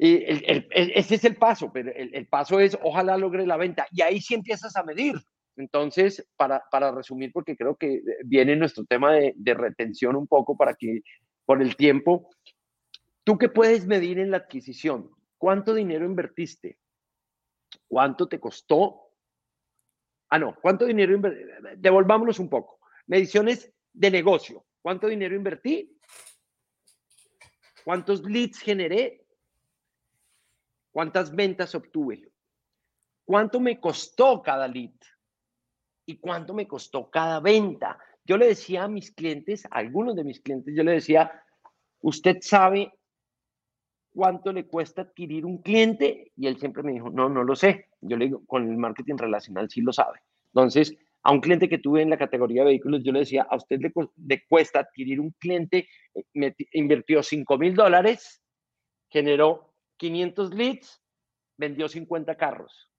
ese es el paso, pero el, paso es ojalá logre la venta y ahí sí empiezas a medir. Entonces, para, para resumir, porque creo que viene nuestro tema de, de retención un poco para que por el tiempo, ¿tú qué puedes medir en la adquisición? ¿Cuánto dinero invertiste? ¿Cuánto te costó? Ah, no, ¿cuánto dinero invertiste? Devolvámonos un poco. Mediciones de negocio. ¿Cuánto dinero invertí? ¿Cuántos leads generé? ¿Cuántas ventas obtuve? ¿Cuánto me costó cada lead? ¿Y cuánto me costó cada venta? Yo le decía a mis clientes, a algunos de mis clientes, yo le decía, usted sabe cuánto le cuesta adquirir un cliente y él siempre me dijo, no, no lo sé. Yo le digo, con el marketing relacional sí lo sabe. Entonces, a un cliente que tuve en la categoría de vehículos, yo le decía, a usted le, cuesta adquirir un cliente, eh, me, invirtió 5 mil dólares, generó 500 leads, vendió 50 carros.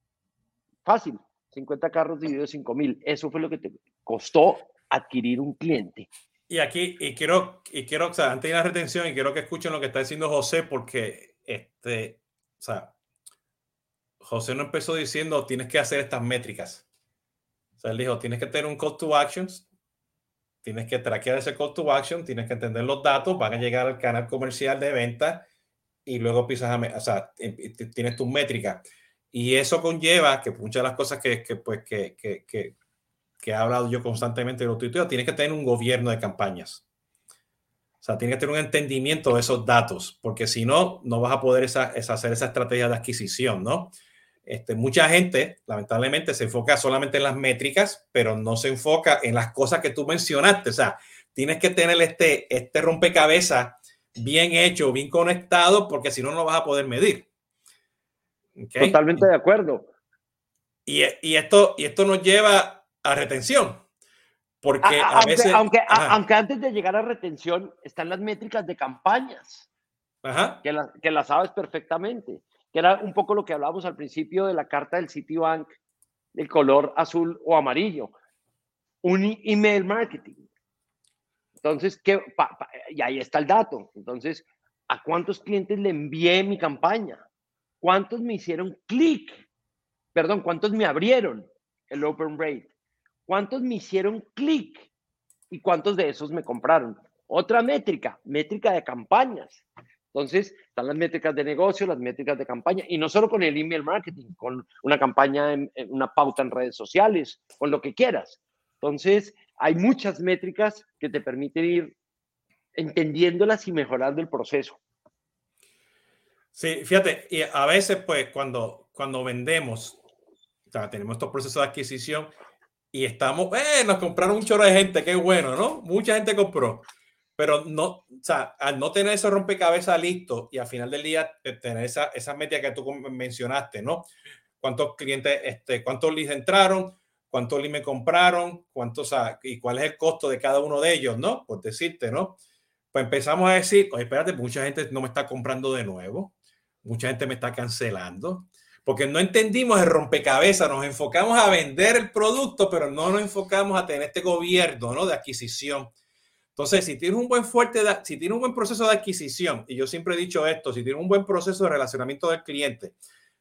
Fácil, 50 carros dividido 5 mil. Eso fue lo que te costó adquirir un cliente. Y aquí, y quiero, y quiero, o sea, antes de la retención, y quiero que escuchen lo que está diciendo José, porque, este, o sea, José no empezó diciendo, tienes que hacer estas métricas. O sea, él dijo, tienes que tener un call to actions, tienes que traquear ese call to action, tienes que entender los datos, van a llegar al canal comercial de venta y luego empiezas a, o sea, em, tienes tus métricas. Y eso conlleva que muchas de las cosas que, que pues, que, que, que he hablado yo constantemente de los tuiteos, tienes que tener un gobierno de campañas. O sea, tienes que tener un entendimiento de esos datos, porque si no, no vas a poder esa, hacer esa estrategia de adquisición, ¿no? Este, mucha gente, lamentablemente, se enfoca solamente en las métricas, pero no se enfoca en las cosas que tú mencionaste. O sea, tienes que tener este, este rompecabezas bien hecho, bien conectado, porque si no, no vas a poder medir. Totalmente de acuerdo. Y, y, esto, y esto nos lleva a retención. Porque a, aunque, veces. Aunque, aunque, antes de llegar a retención están las métricas de campañas, Que, que las sabes perfectamente, que era un poco lo que hablábamos al principio de la carta del Citibank, del color azul o amarillo. Un email marketing. Entonces, ¿qué, y ahí está el dato. Entonces, ¿a cuántos clientes le envié mi campaña? ¿Cuántos me hicieron clic? Perdón, ¿cuántos me abrieron el open rate? ¿Cuántos me hicieron clic? ¿Y cuántos de esos me compraron? Otra métrica, métrica de campañas. Entonces, están las métricas de negocio, las métricas de campaña, y no solo con el email marketing, con una campaña, en, una pauta en redes sociales, con lo que quieras. Entonces, hay muchas métricas que te permiten ir entendiéndolas y mejorando el proceso. Sí, fíjate, y a veces, pues, cuando, cuando vendemos, tenemos estos procesos de adquisición, y estamos, eh, nos compraron un chorro de gente, qué bueno, ¿no? Mucha gente compró, pero no, o sea, al no tener ese rompecabezas listo y al final del día eh, tener esa, esa meta que tú mencionaste, ¿no? ¿Cuántos clientes, este, cuántos leads entraron? ¿Cuántos leads me compraron? ¿Cuántos, y cuál es el costo de cada uno de ellos, ¿no? Por decirte, ¿no? Pues empezamos a decir, oye, espérate, mucha gente no me está comprando de nuevo, mucha gente me está cancelando porque no entendimos el rompecabezas, nos enfocamos a vender el producto, pero no nos enfocamos a tener este gobierno ¿no? de adquisición. Entonces, si tienes un buen fuerte, si tienes un buen proceso de adquisición, y yo siempre he dicho esto, si tienes un buen proceso de relacionamiento del cliente,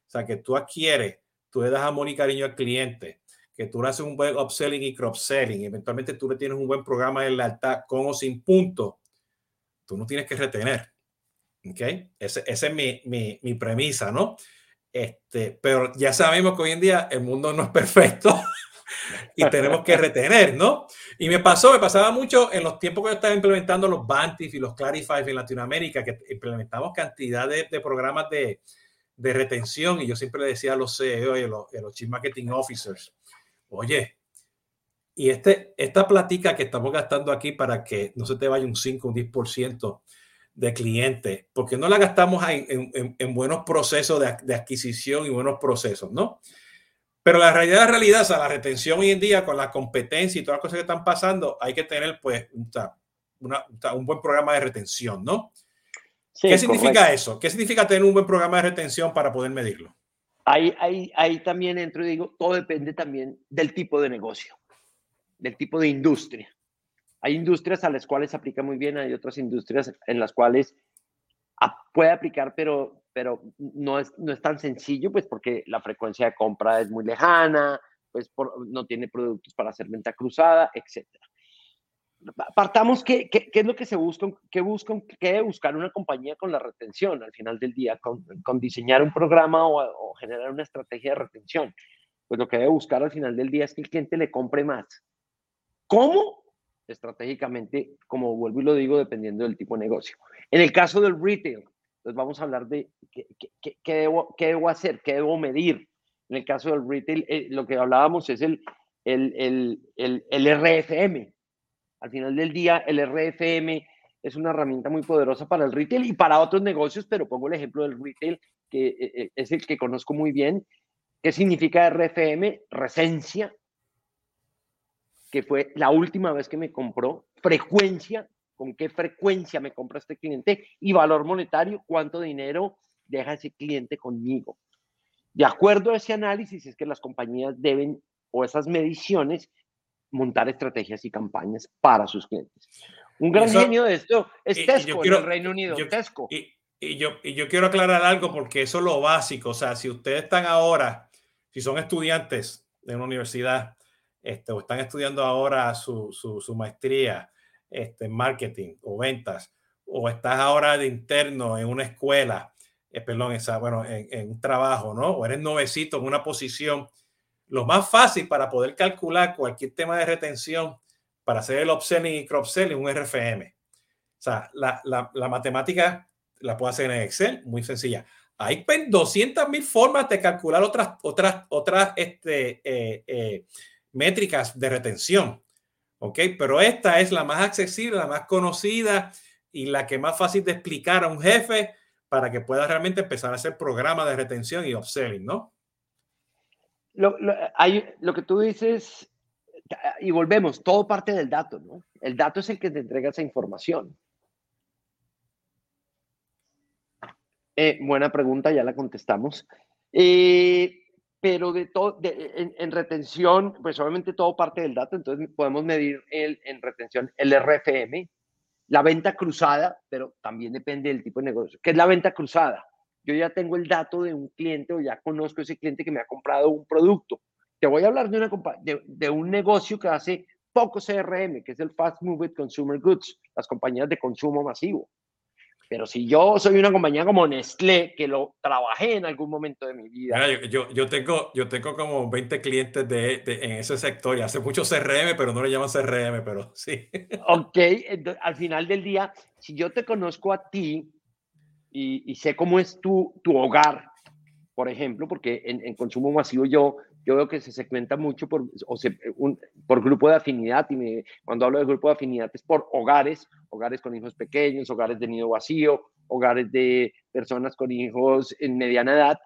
o sea, que tú adquieres, tú le das amor y cariño al cliente, que tú le haces un buen upselling y cross-selling, eventualmente tú le tienes un buen programa de lealtad con o sin punto, tú no tienes que retener. ¿Ok? Esa es mi, mi, mi premisa, ¿no? Este, pero ya sabemos que hoy en día el mundo no es perfecto y tenemos que retener, ¿no? Y me pasó, me pasaba mucho en los tiempos que yo estaba implementando los Bantif y los Clarify en Latinoamérica, que implementamos cantidad de, programas de, de, retención y yo siempre le decía a los CEO y a los, a los Chief Marketing Officers, oye, y este, esta platica que estamos gastando aquí para que no se te vaya un 5, un 10%, de clientes, porque no la gastamos en, en, buenos procesos de, de, adquisición y buenos procesos, ¿no? Pero la realidad, la realidad, o sea, la retención hoy en día con la competencia y todas las cosas que están pasando, hay que tener pues una, un buen programa de retención, ¿no? ¿Qué significa eso? ¿Qué significa tener un buen programa de retención para poder medirlo? Ahí, ahí, ahí también entro y digo, todo depende también del tipo de negocio, del tipo de industria. Hay industrias a las cuales aplica muy bien, hay otras industrias en las cuales puede aplicar, pero, pero no, es, no es tan sencillo, pues porque la frecuencia de compra es muy lejana, pues no tiene productos para hacer venta cruzada, etcétera partamos, ¿qué, qué, es lo que se busca? ¿Qué, buscan, ¿Qué debe buscar una compañía con la retención al final del día? Con, con diseñar un programa o, generar una estrategia de retención. Pues lo que debe buscar al final del día es que el cliente le compre más. ¿Cómo? Estratégicamente, como vuelvo y lo digo, dependiendo del tipo de negocio. En el caso del retail, pues vamos a hablar de qué, qué, qué debo, debo, hacer, qué debo medir. En el caso del retail, eh, lo que hablábamos es el, el, el, el, el RFM, al final del día, el RFM es una herramienta muy poderosa para el retail y para otros negocios, pero pongo el ejemplo del retail, que eh, eh, es el que conozco muy bien. ¿Qué significa RFM? Resencia, que fue la última vez que me compró, frecuencia, con qué frecuencia me compra este cliente y valor monetario, cuánto dinero deja ese cliente conmigo. De acuerdo a ese análisis es que las compañías deben, o esas mediciones, montar estrategias y campañas para sus clientes. Un gran genio de esto es Tesco en el Reino Unido. Yo, Tesco. Y, y, yo, y yo quiero aclarar algo porque eso es lo básico. O sea, si ustedes están ahora, si son estudiantes de una universidad este, o están estudiando ahora su, su, su maestría este, en marketing o ventas, o estás ahora de interno en una escuela, eh, perdón, esa, bueno, en, en un trabajo, ¿no? O eres novecito en una posición lo más fácil para poder calcular cualquier tema de retención para hacer el upselling y cross-selling un RFM. O sea, la, la, la, matemática la puedo hacer en Excel, muy sencilla. Hay 200 mil formas de calcular otras, otras, otras este, eh, eh, métricas de retención. ¿Ok? Pero esta es la más accesible, la más conocida y la que más fácil de explicar a un jefe para que pueda realmente empezar a hacer programas de retención y upselling, ¿no? Lo, lo, hay, lo que tú dices, y volvemos, todo parte del dato, ¿no? El dato es el que te entrega esa información. Eh, buena pregunta, ya la contestamos. Eh, pero de todo, en, en, retención, pues obviamente todo parte del dato, entonces podemos medir el, en retención el RFM, la venta cruzada, pero también depende del tipo de negocio. ¿Qué es la venta cruzada? Yo ya tengo el dato de un cliente o ya conozco ese cliente que me ha comprado un producto. Te voy a hablar de, una, de, de un negocio que hace poco CRM, que es el Fast Moving Consumer Goods, las compañías de consumo masivo. Pero si yo soy una compañía como Nestlé, que lo trabajé en algún momento de mi vida. Mira, yo, yo, tengo, yo tengo como 20 clientes de, de, en ese sector y hace mucho CRM, pero no le llaman CRM, pero sí. Ok, al final del día, si yo te conozco a ti y, sé cómo es tu, tu hogar, por ejemplo, porque en, en, consumo masivo yo, yo veo que se segmenta mucho por, un, por grupo de afinidad, y cuando hablo de grupo de afinidad es por hogares, hogares con hijos pequeños, hogares de nido vacío, hogares de personas con hijos en mediana edad.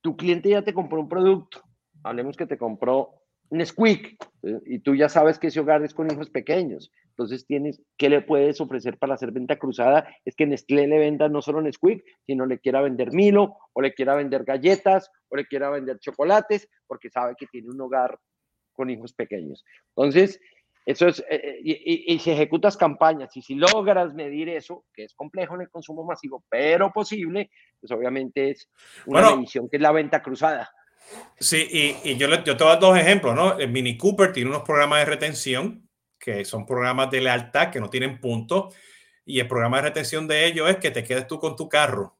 Tu cliente ya te compró un producto, hablemos que te compró Nesquik, ¿eh? y tú ya sabes que ese hogar es con hijos pequeños. Entonces, tienes, ¿qué le puedes ofrecer para hacer venta cruzada? Es que Nestlé le venda no solo Nesquik, sino le quiera vender Milo, o le quiera vender galletas, o le quiera vender chocolates, porque sabe que tiene un hogar con hijos pequeños. Entonces, eso es, eh, eh y, y, y, si ejecutas campañas y si logras medir eso, que es complejo en el consumo masivo, pero posible, pues obviamente es una bueno, medición que es la venta cruzada. Sí, y, y yo, yo te voy a dar dos ejemplos, ¿no? El Mini Cooper tiene unos programas de retención que son programas de lealtad que no tienen puntos y el programa de retención de ellos es que te quedes tú con tu carro,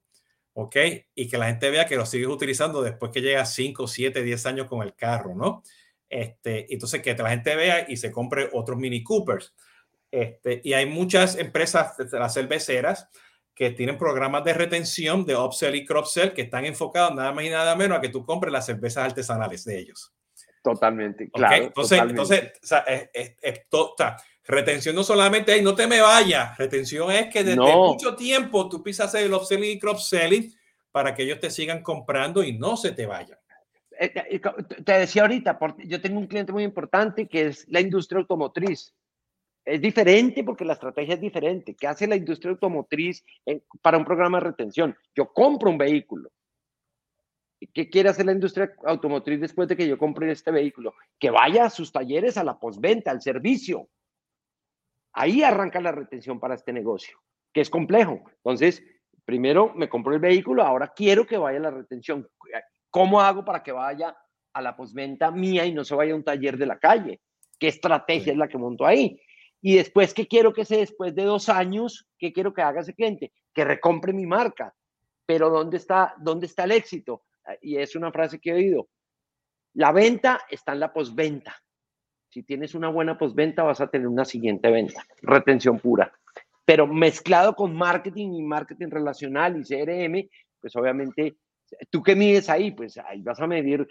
¿ok? Y que la gente vea que lo sigues utilizando después que llegas 5, 7, 10 años con el carro, ¿no? Este, entonces que la gente vea y se compre otros Mini Coopers. Este, y hay muchas empresas, las cerveceras, que tienen programas de retención de upsell y cross-sell que están enfocados nada más y nada menos a que tú compres las cervezas artesanales de ellos. Totalmente, claro. Entonces, totalmente. entonces o sea, es, es, es to, o sea, retención no solamente es no te me vayas, retención es que desde no. mucho tiempo tú empiezas a hacer el upselling y cross-selling para que ellos te sigan comprando y no se te vayan. Eh, eh, te decía ahorita, yo tengo un cliente muy importante que es la industria automotriz. es diferente porque la estrategia es diferente. ¿Qué hace la industria automotriz para un programa de retención? Yo compro un vehículo. ¿Qué quiere hacer la industria automotriz después de que yo compre este vehículo? Que vaya a sus talleres, a la postventa, al servicio. Ahí arranca la retención para este negocio, que es complejo. Entonces, primero me compro el vehículo, ahora quiero que vaya a la retención. ¿Cómo hago para que vaya a la postventa mía y no se vaya a un taller de la calle? ¿Qué estrategia es la que monto ahí? Y después, ¿qué quiero que sea después de dos años? ¿Qué quiero que haga ese cliente? Que recompre mi marca. Pero ¿dónde está, dónde está el éxito? Ah, y es una frase que he oído. La venta está en la postventa. Si tienes una buena postventa, vas a tener una siguiente venta. Retención pura. Pero mezclado con marketing y marketing relacional y CRM, pues obviamente, ¿tú qué mides ahí? Pues ahí vas a medir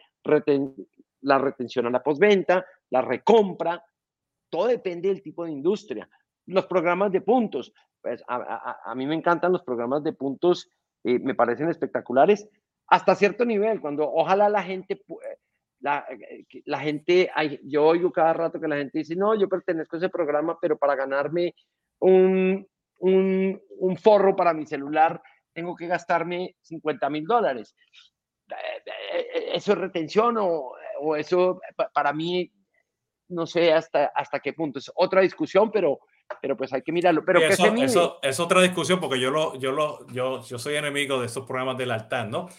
la retención a la postventa, la recompra, todo depende del tipo de industria. Los programas de puntos, pues a, mí me encantan los programas de puntos, eh, me parecen espectaculares hasta cierto nivel, cuando ojalá la gente, la, la gente, yo oigo cada rato que la gente dice, no, yo pertenezco a ese programa, pero para ganarme un, un, un forro para mi celular, tengo que gastarme 50 mil dólares. Eh, eh, ¿Eso es retención o, o eso para mí no sé hasta, hasta qué punto. Es otra discusión, pero, pero pues hay que mirarlo. Pero eso, eso, es otra discusión porque yo, lo, yo, lo, yo, yo soy enemigo de esos programas del altar, ¿no?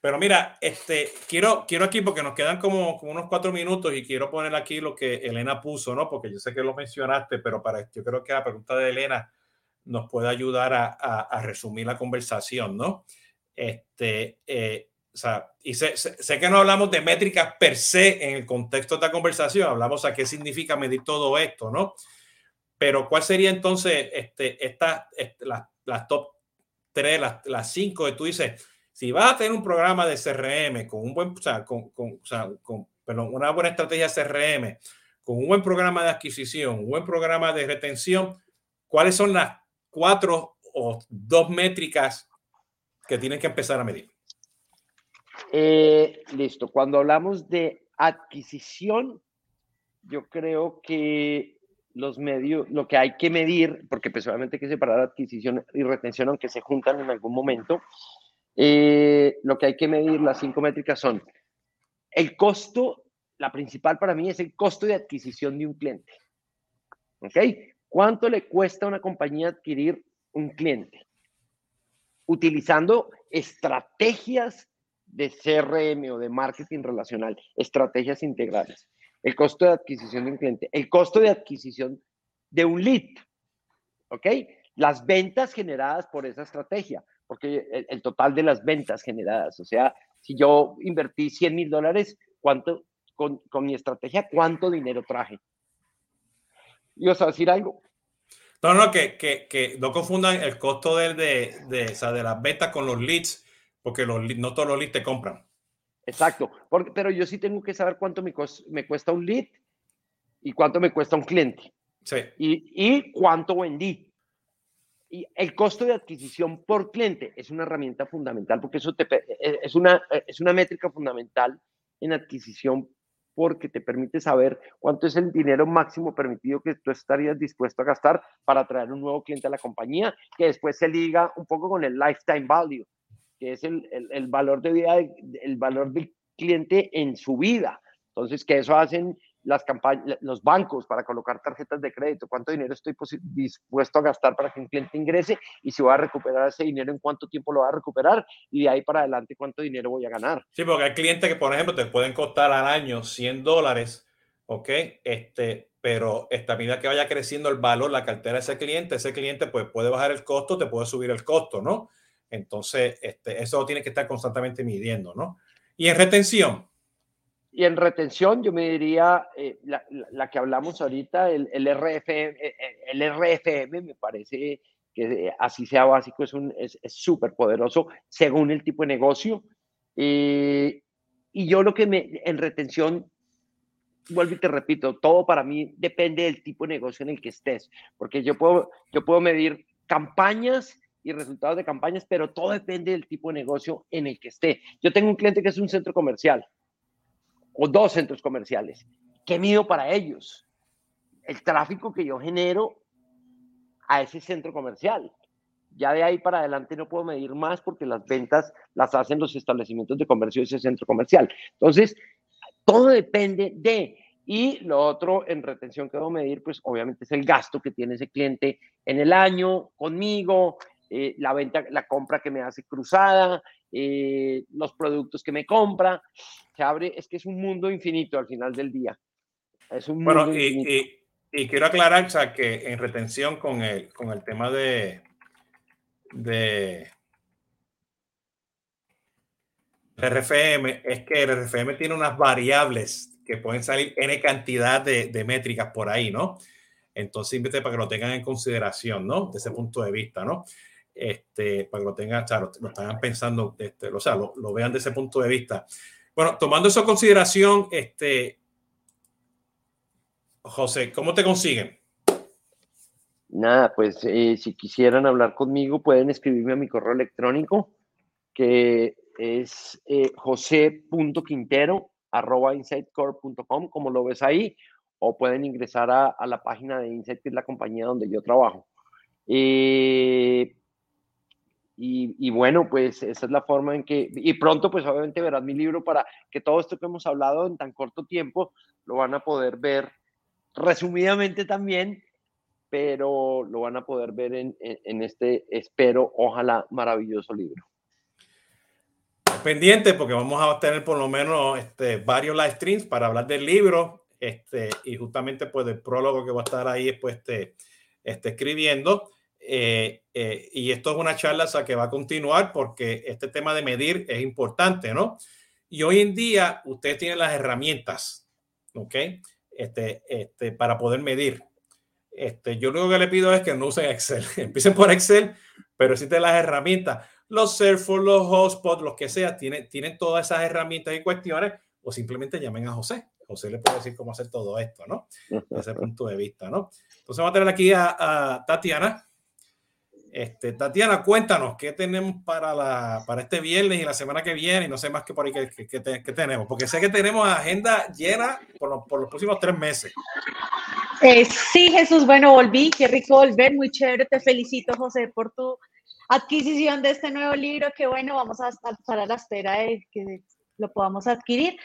Pero mira, este, quiero, quiero aquí porque nos quedan como, como, unos cuatro minutos y quiero poner aquí lo que Elena puso, ¿no? Porque yo sé que lo mencionaste, pero para yo creo que la pregunta de Elena nos puede ayudar a, a, a resumir la conversación, ¿no? Este, eh, o sea, y sé, sé, que no hablamos de métricas per se en el contexto de esta conversación, hablamos a qué significa medir todo esto, ¿no? Pero ¿cuál sería entonces este, esta, este, las, las top 3, las, las 5 que tú dices? Si vas a tener un programa de CRM con un buen, o sea, con, con, o sea, con perdón, una buena estrategia CRM, con un buen programa de adquisición, un buen programa de retención, ¿cuáles son las cuatro o dos métricas que tienes que empezar a medir? Eh, listo, cuando hablamos de adquisición, yo creo que los medios, lo que hay que medir, porque personalmente hay que separar adquisición y retención, aunque se juntan en algún momento, eh, lo que hay que medir, las cinco métricas son el costo, la principal para mí es el costo de adquisición de un cliente. ¿Ok? ¿Cuánto le cuesta a una compañía adquirir un cliente? Utilizando estrategias de CRM o de marketing relacional, estrategias integrales. El costo de adquisición de un cliente, el costo de adquisición de un lead, ¿ok? Las ventas generadas por esa estrategia, porque el, total de las ventas generadas, o sea, si yo invertí 100 mil dólares, ¿cuánto, con, con, mi estrategia, cuánto dinero traje? ¿Y vas a decir algo? No, no, que, que, que no confundan el costo de, de, de, o sea, de las ventas con los leads porque los, no todos los leads te compran. Exacto, porque, pero yo sí tengo que saber cuánto me, me cuesta un lead y cuánto me cuesta un cliente. Sí. Y, y cuánto vendí. Y el costo de adquisición por cliente es una herramienta fundamental porque eso te, e, es, una, es una métrica fundamental en adquisición porque te permite saber cuánto es el dinero máximo permitido que tú estarías dispuesto a gastar para traer un nuevo cliente a la compañía, que después se liga un poco con el lifetime value que es el, el, valor de vida, el valor del cliente en su vida. Entonces, que eso hacen las campañas, los bancos para colocar tarjetas de crédito, cuánto dinero estoy dispuesto a gastar para que un cliente ingrese y si voy a recuperar ese dinero, en cuánto tiempo lo va a recuperar y de ahí para adelante cuánto dinero voy a ganar. Sí, porque hay clientes que, por ejemplo, te pueden costar al año 100 dólares, ¿ok? Este, pero esta medida que vaya creciendo el valor, la cartera de ese cliente, ese cliente pues puede bajar el costo, te puede subir el costo, ¿no? Entonces, este, eso tiene que estar constantemente midiendo, ¿no? Y en retención. Y en retención, yo me diría eh, la, que hablamos ahorita, el, el, RFM, eh, eh, el RFM me parece que así sea básico, es súper es, poderoso según el tipo de negocio. y yo lo que me, en retención, vuelvo y te repito, todo para mí depende del tipo de negocio en el que estés, porque yo puedo, yo puedo medir campañas y resultados de campañas, pero todo depende del tipo de negocio en el que esté. Yo tengo un cliente que es un centro comercial o dos centros comerciales. ¿Qué mido para ellos? el tráfico que yo genero a ese centro comercial. Ya de ahí para adelante no puedo medir más porque las ventas las hacen los establecimientos de comercio de ese centro comercial. Entonces, todo depende de, y lo otro en retención que debo medir, pues obviamente es el gasto que tiene ese cliente en el año conmigo, eh, la venta, la compra que me hace cruzada, eh, los productos que me compra. Se abre, es que es un mundo infinito al final del día. Es un bueno, mundo y, y, quiero aclarar o sea, que en retención con el, con el tema de, de RFM es que el RFM tiene unas variables que pueden salir n cantidad de, de métricas por ahí, ¿no? Entonces, para que lo tengan en consideración, ¿no? De ese punto de vista, ¿no? Este, para que lo tengan, claro, lo están pensando, este, o sea, lo, lo, vean de ese punto de vista. Bueno, tomando eso en consideración, este, José, ¿cómo te consiguen? Nada, pues eh, si quisieran hablar conmigo pueden escribirme a mi correo electrónico que es eh, josé.quintero arroba insightcore.com, como lo ves ahí, o pueden ingresar a, a, la página de Insight, que es la compañía donde yo trabajo. Eh, y, bueno, pues esa es la forma en que, y pronto pues obviamente verás mi libro para que todo esto que hemos hablado en tan corto tiempo lo van a poder ver resumidamente también pero lo van a poder ver en, en, este, espero, ojalá, maravilloso libro. Pendiente, porque vamos a tener por lo menos este, varios live streams para hablar del libro este, y justamente pues el prólogo que va a estar ahí después este, este, escribiendo. Eh, eh, y esto es una charla que va a continuar porque este tema de medir es importante, ¿no? Y hoy en día ustedes tienen las herramientas, ¿ok? Este, este, para poder medir. Este, yo lo único que le pido es que no usen Excel. Empiecen por Excel, pero existen las herramientas. Los Salesforce, los Hotspots, los que sea, tienen, tienen todas esas herramientas y cuestiones, o simplemente llamen a José. José le puede decir cómo hacer todo esto, ¿no? Desde ese punto de vista, ¿no? Entonces vamos a tener aquí a, a Tatiana. Este, Tatiana, cuéntanos qué tenemos para, la, para este viernes y la semana que viene, y no sé más que por ahí que, tenemos, porque sé que tenemos agenda llena por, los próximos tres meses. Eh, sí, Jesús, bueno, volví, qué rico volver, muy chévere, te felicito, José, por tu adquisición de este nuevo libro, que bueno, vamos a estar a la espera de que lo podamos adquirir.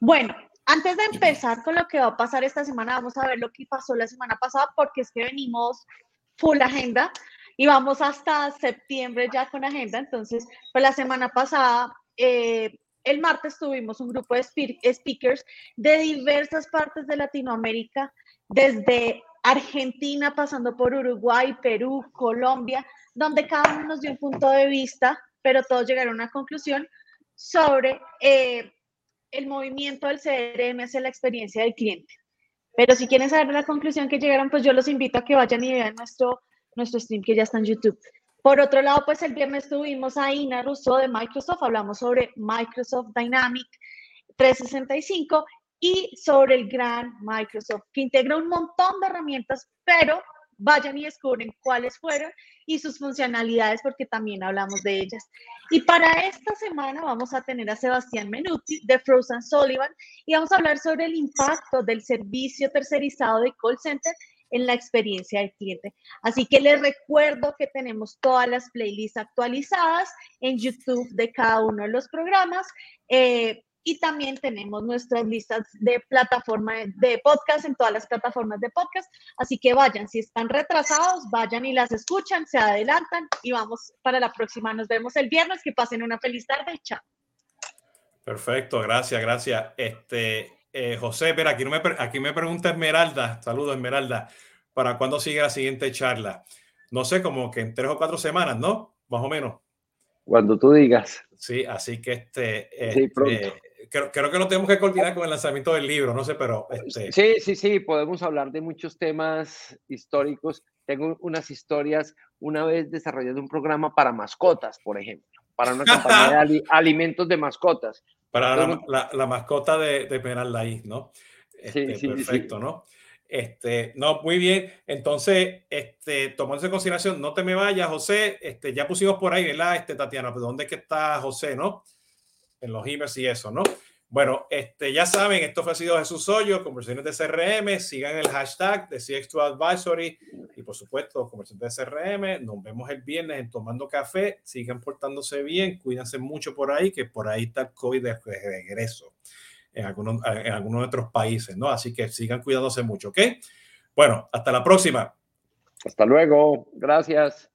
Bueno, antes de empezar con lo que va a pasar esta semana, vamos a ver lo que pasó la semana pasada, porque es que venimos full agenda y vamos hasta septiembre ya con agenda. Entonces, pues la semana pasada, eh, el martes tuvimos un grupo de speakers de diversas partes de Latinoamérica desde Argentina, pasando por Uruguay, Perú, Colombia, donde cada uno nos dio un punto de vista, pero todos llegaron a una conclusión sobre eh, el movimiento del CRM hacia la experiencia del cliente. Pero si quieren saber la conclusión que llegaron, pues yo los invito a que vayan y vean nuestro, nuestro stream que ya está en YouTube. Por otro lado, pues el viernes tuvimos a Ina Russo de Microsoft, hablamos sobre Microsoft Dynamic 365 y sobre el gran Microsoft, que integra un montón de herramientas, pero vayan y descubren cuáles fueron y sus funcionalidades, porque también hablamos de ellas. Y para esta semana vamos a tener a Sebastián Menuti de Frozen Sullivan y vamos a hablar sobre el impacto del servicio tercerizado de call center en la experiencia del cliente. Así que les recuerdo que tenemos todas las playlists actualizadas en YouTube de cada uno de los programas. Eh, y también tenemos nuestras listas de plataforma de podcast en todas las plataformas de podcast. Así que vayan, si están retrasados, vayan y las escuchan, se adelantan y vamos para la próxima. Nos vemos el viernes. Que pasen una feliz tarde. Chao. Perfecto, gracias, gracias. Este, eh, José, pero aquí, me, aquí me pregunta Esmeralda, saludos Esmeralda, ¿para cuándo sigue la siguiente charla? No sé, como que en tres o cuatro semanas, ¿no? Más o menos. Cuando tú digas. Sí, así que este, este creo, creo, que lo tenemos que coordinar con el lanzamiento del libro, no sé, pero... Este... Sí, sí, sí, podemos hablar de muchos temas históricos. Tengo unas historias, una vez desarrollando un programa para mascotas, por ejemplo, para una compañía de alimentos de mascotas. Para la, la, mascota de, de Penal ¿no? Este, sí, sí, perfecto, sí. ¿no? Este, no, muy bien. Entonces, este, tomando en consideración, no te me vayas, José. Este, ya pusimos por ahí, ¿verdad? Este, Tatiana, ¿dónde es que está José, no? En los emails y eso, ¿no? Bueno, este, ya saben, esto fue sido Jesús Hoyo, conversaciones de CRM. Sigan el hashtag de CX2 Advisory y, por supuesto, conversaciones de CRM. Nos vemos el viernes en Tomando Café. Sigan portándose bien, cuídense mucho por ahí, que por ahí está el COVID de regreso en algunos, en algunos otros países, ¿no? Así que sigan cuidándose mucho, ¿ok? Bueno, hasta la próxima. Hasta luego. Gracias.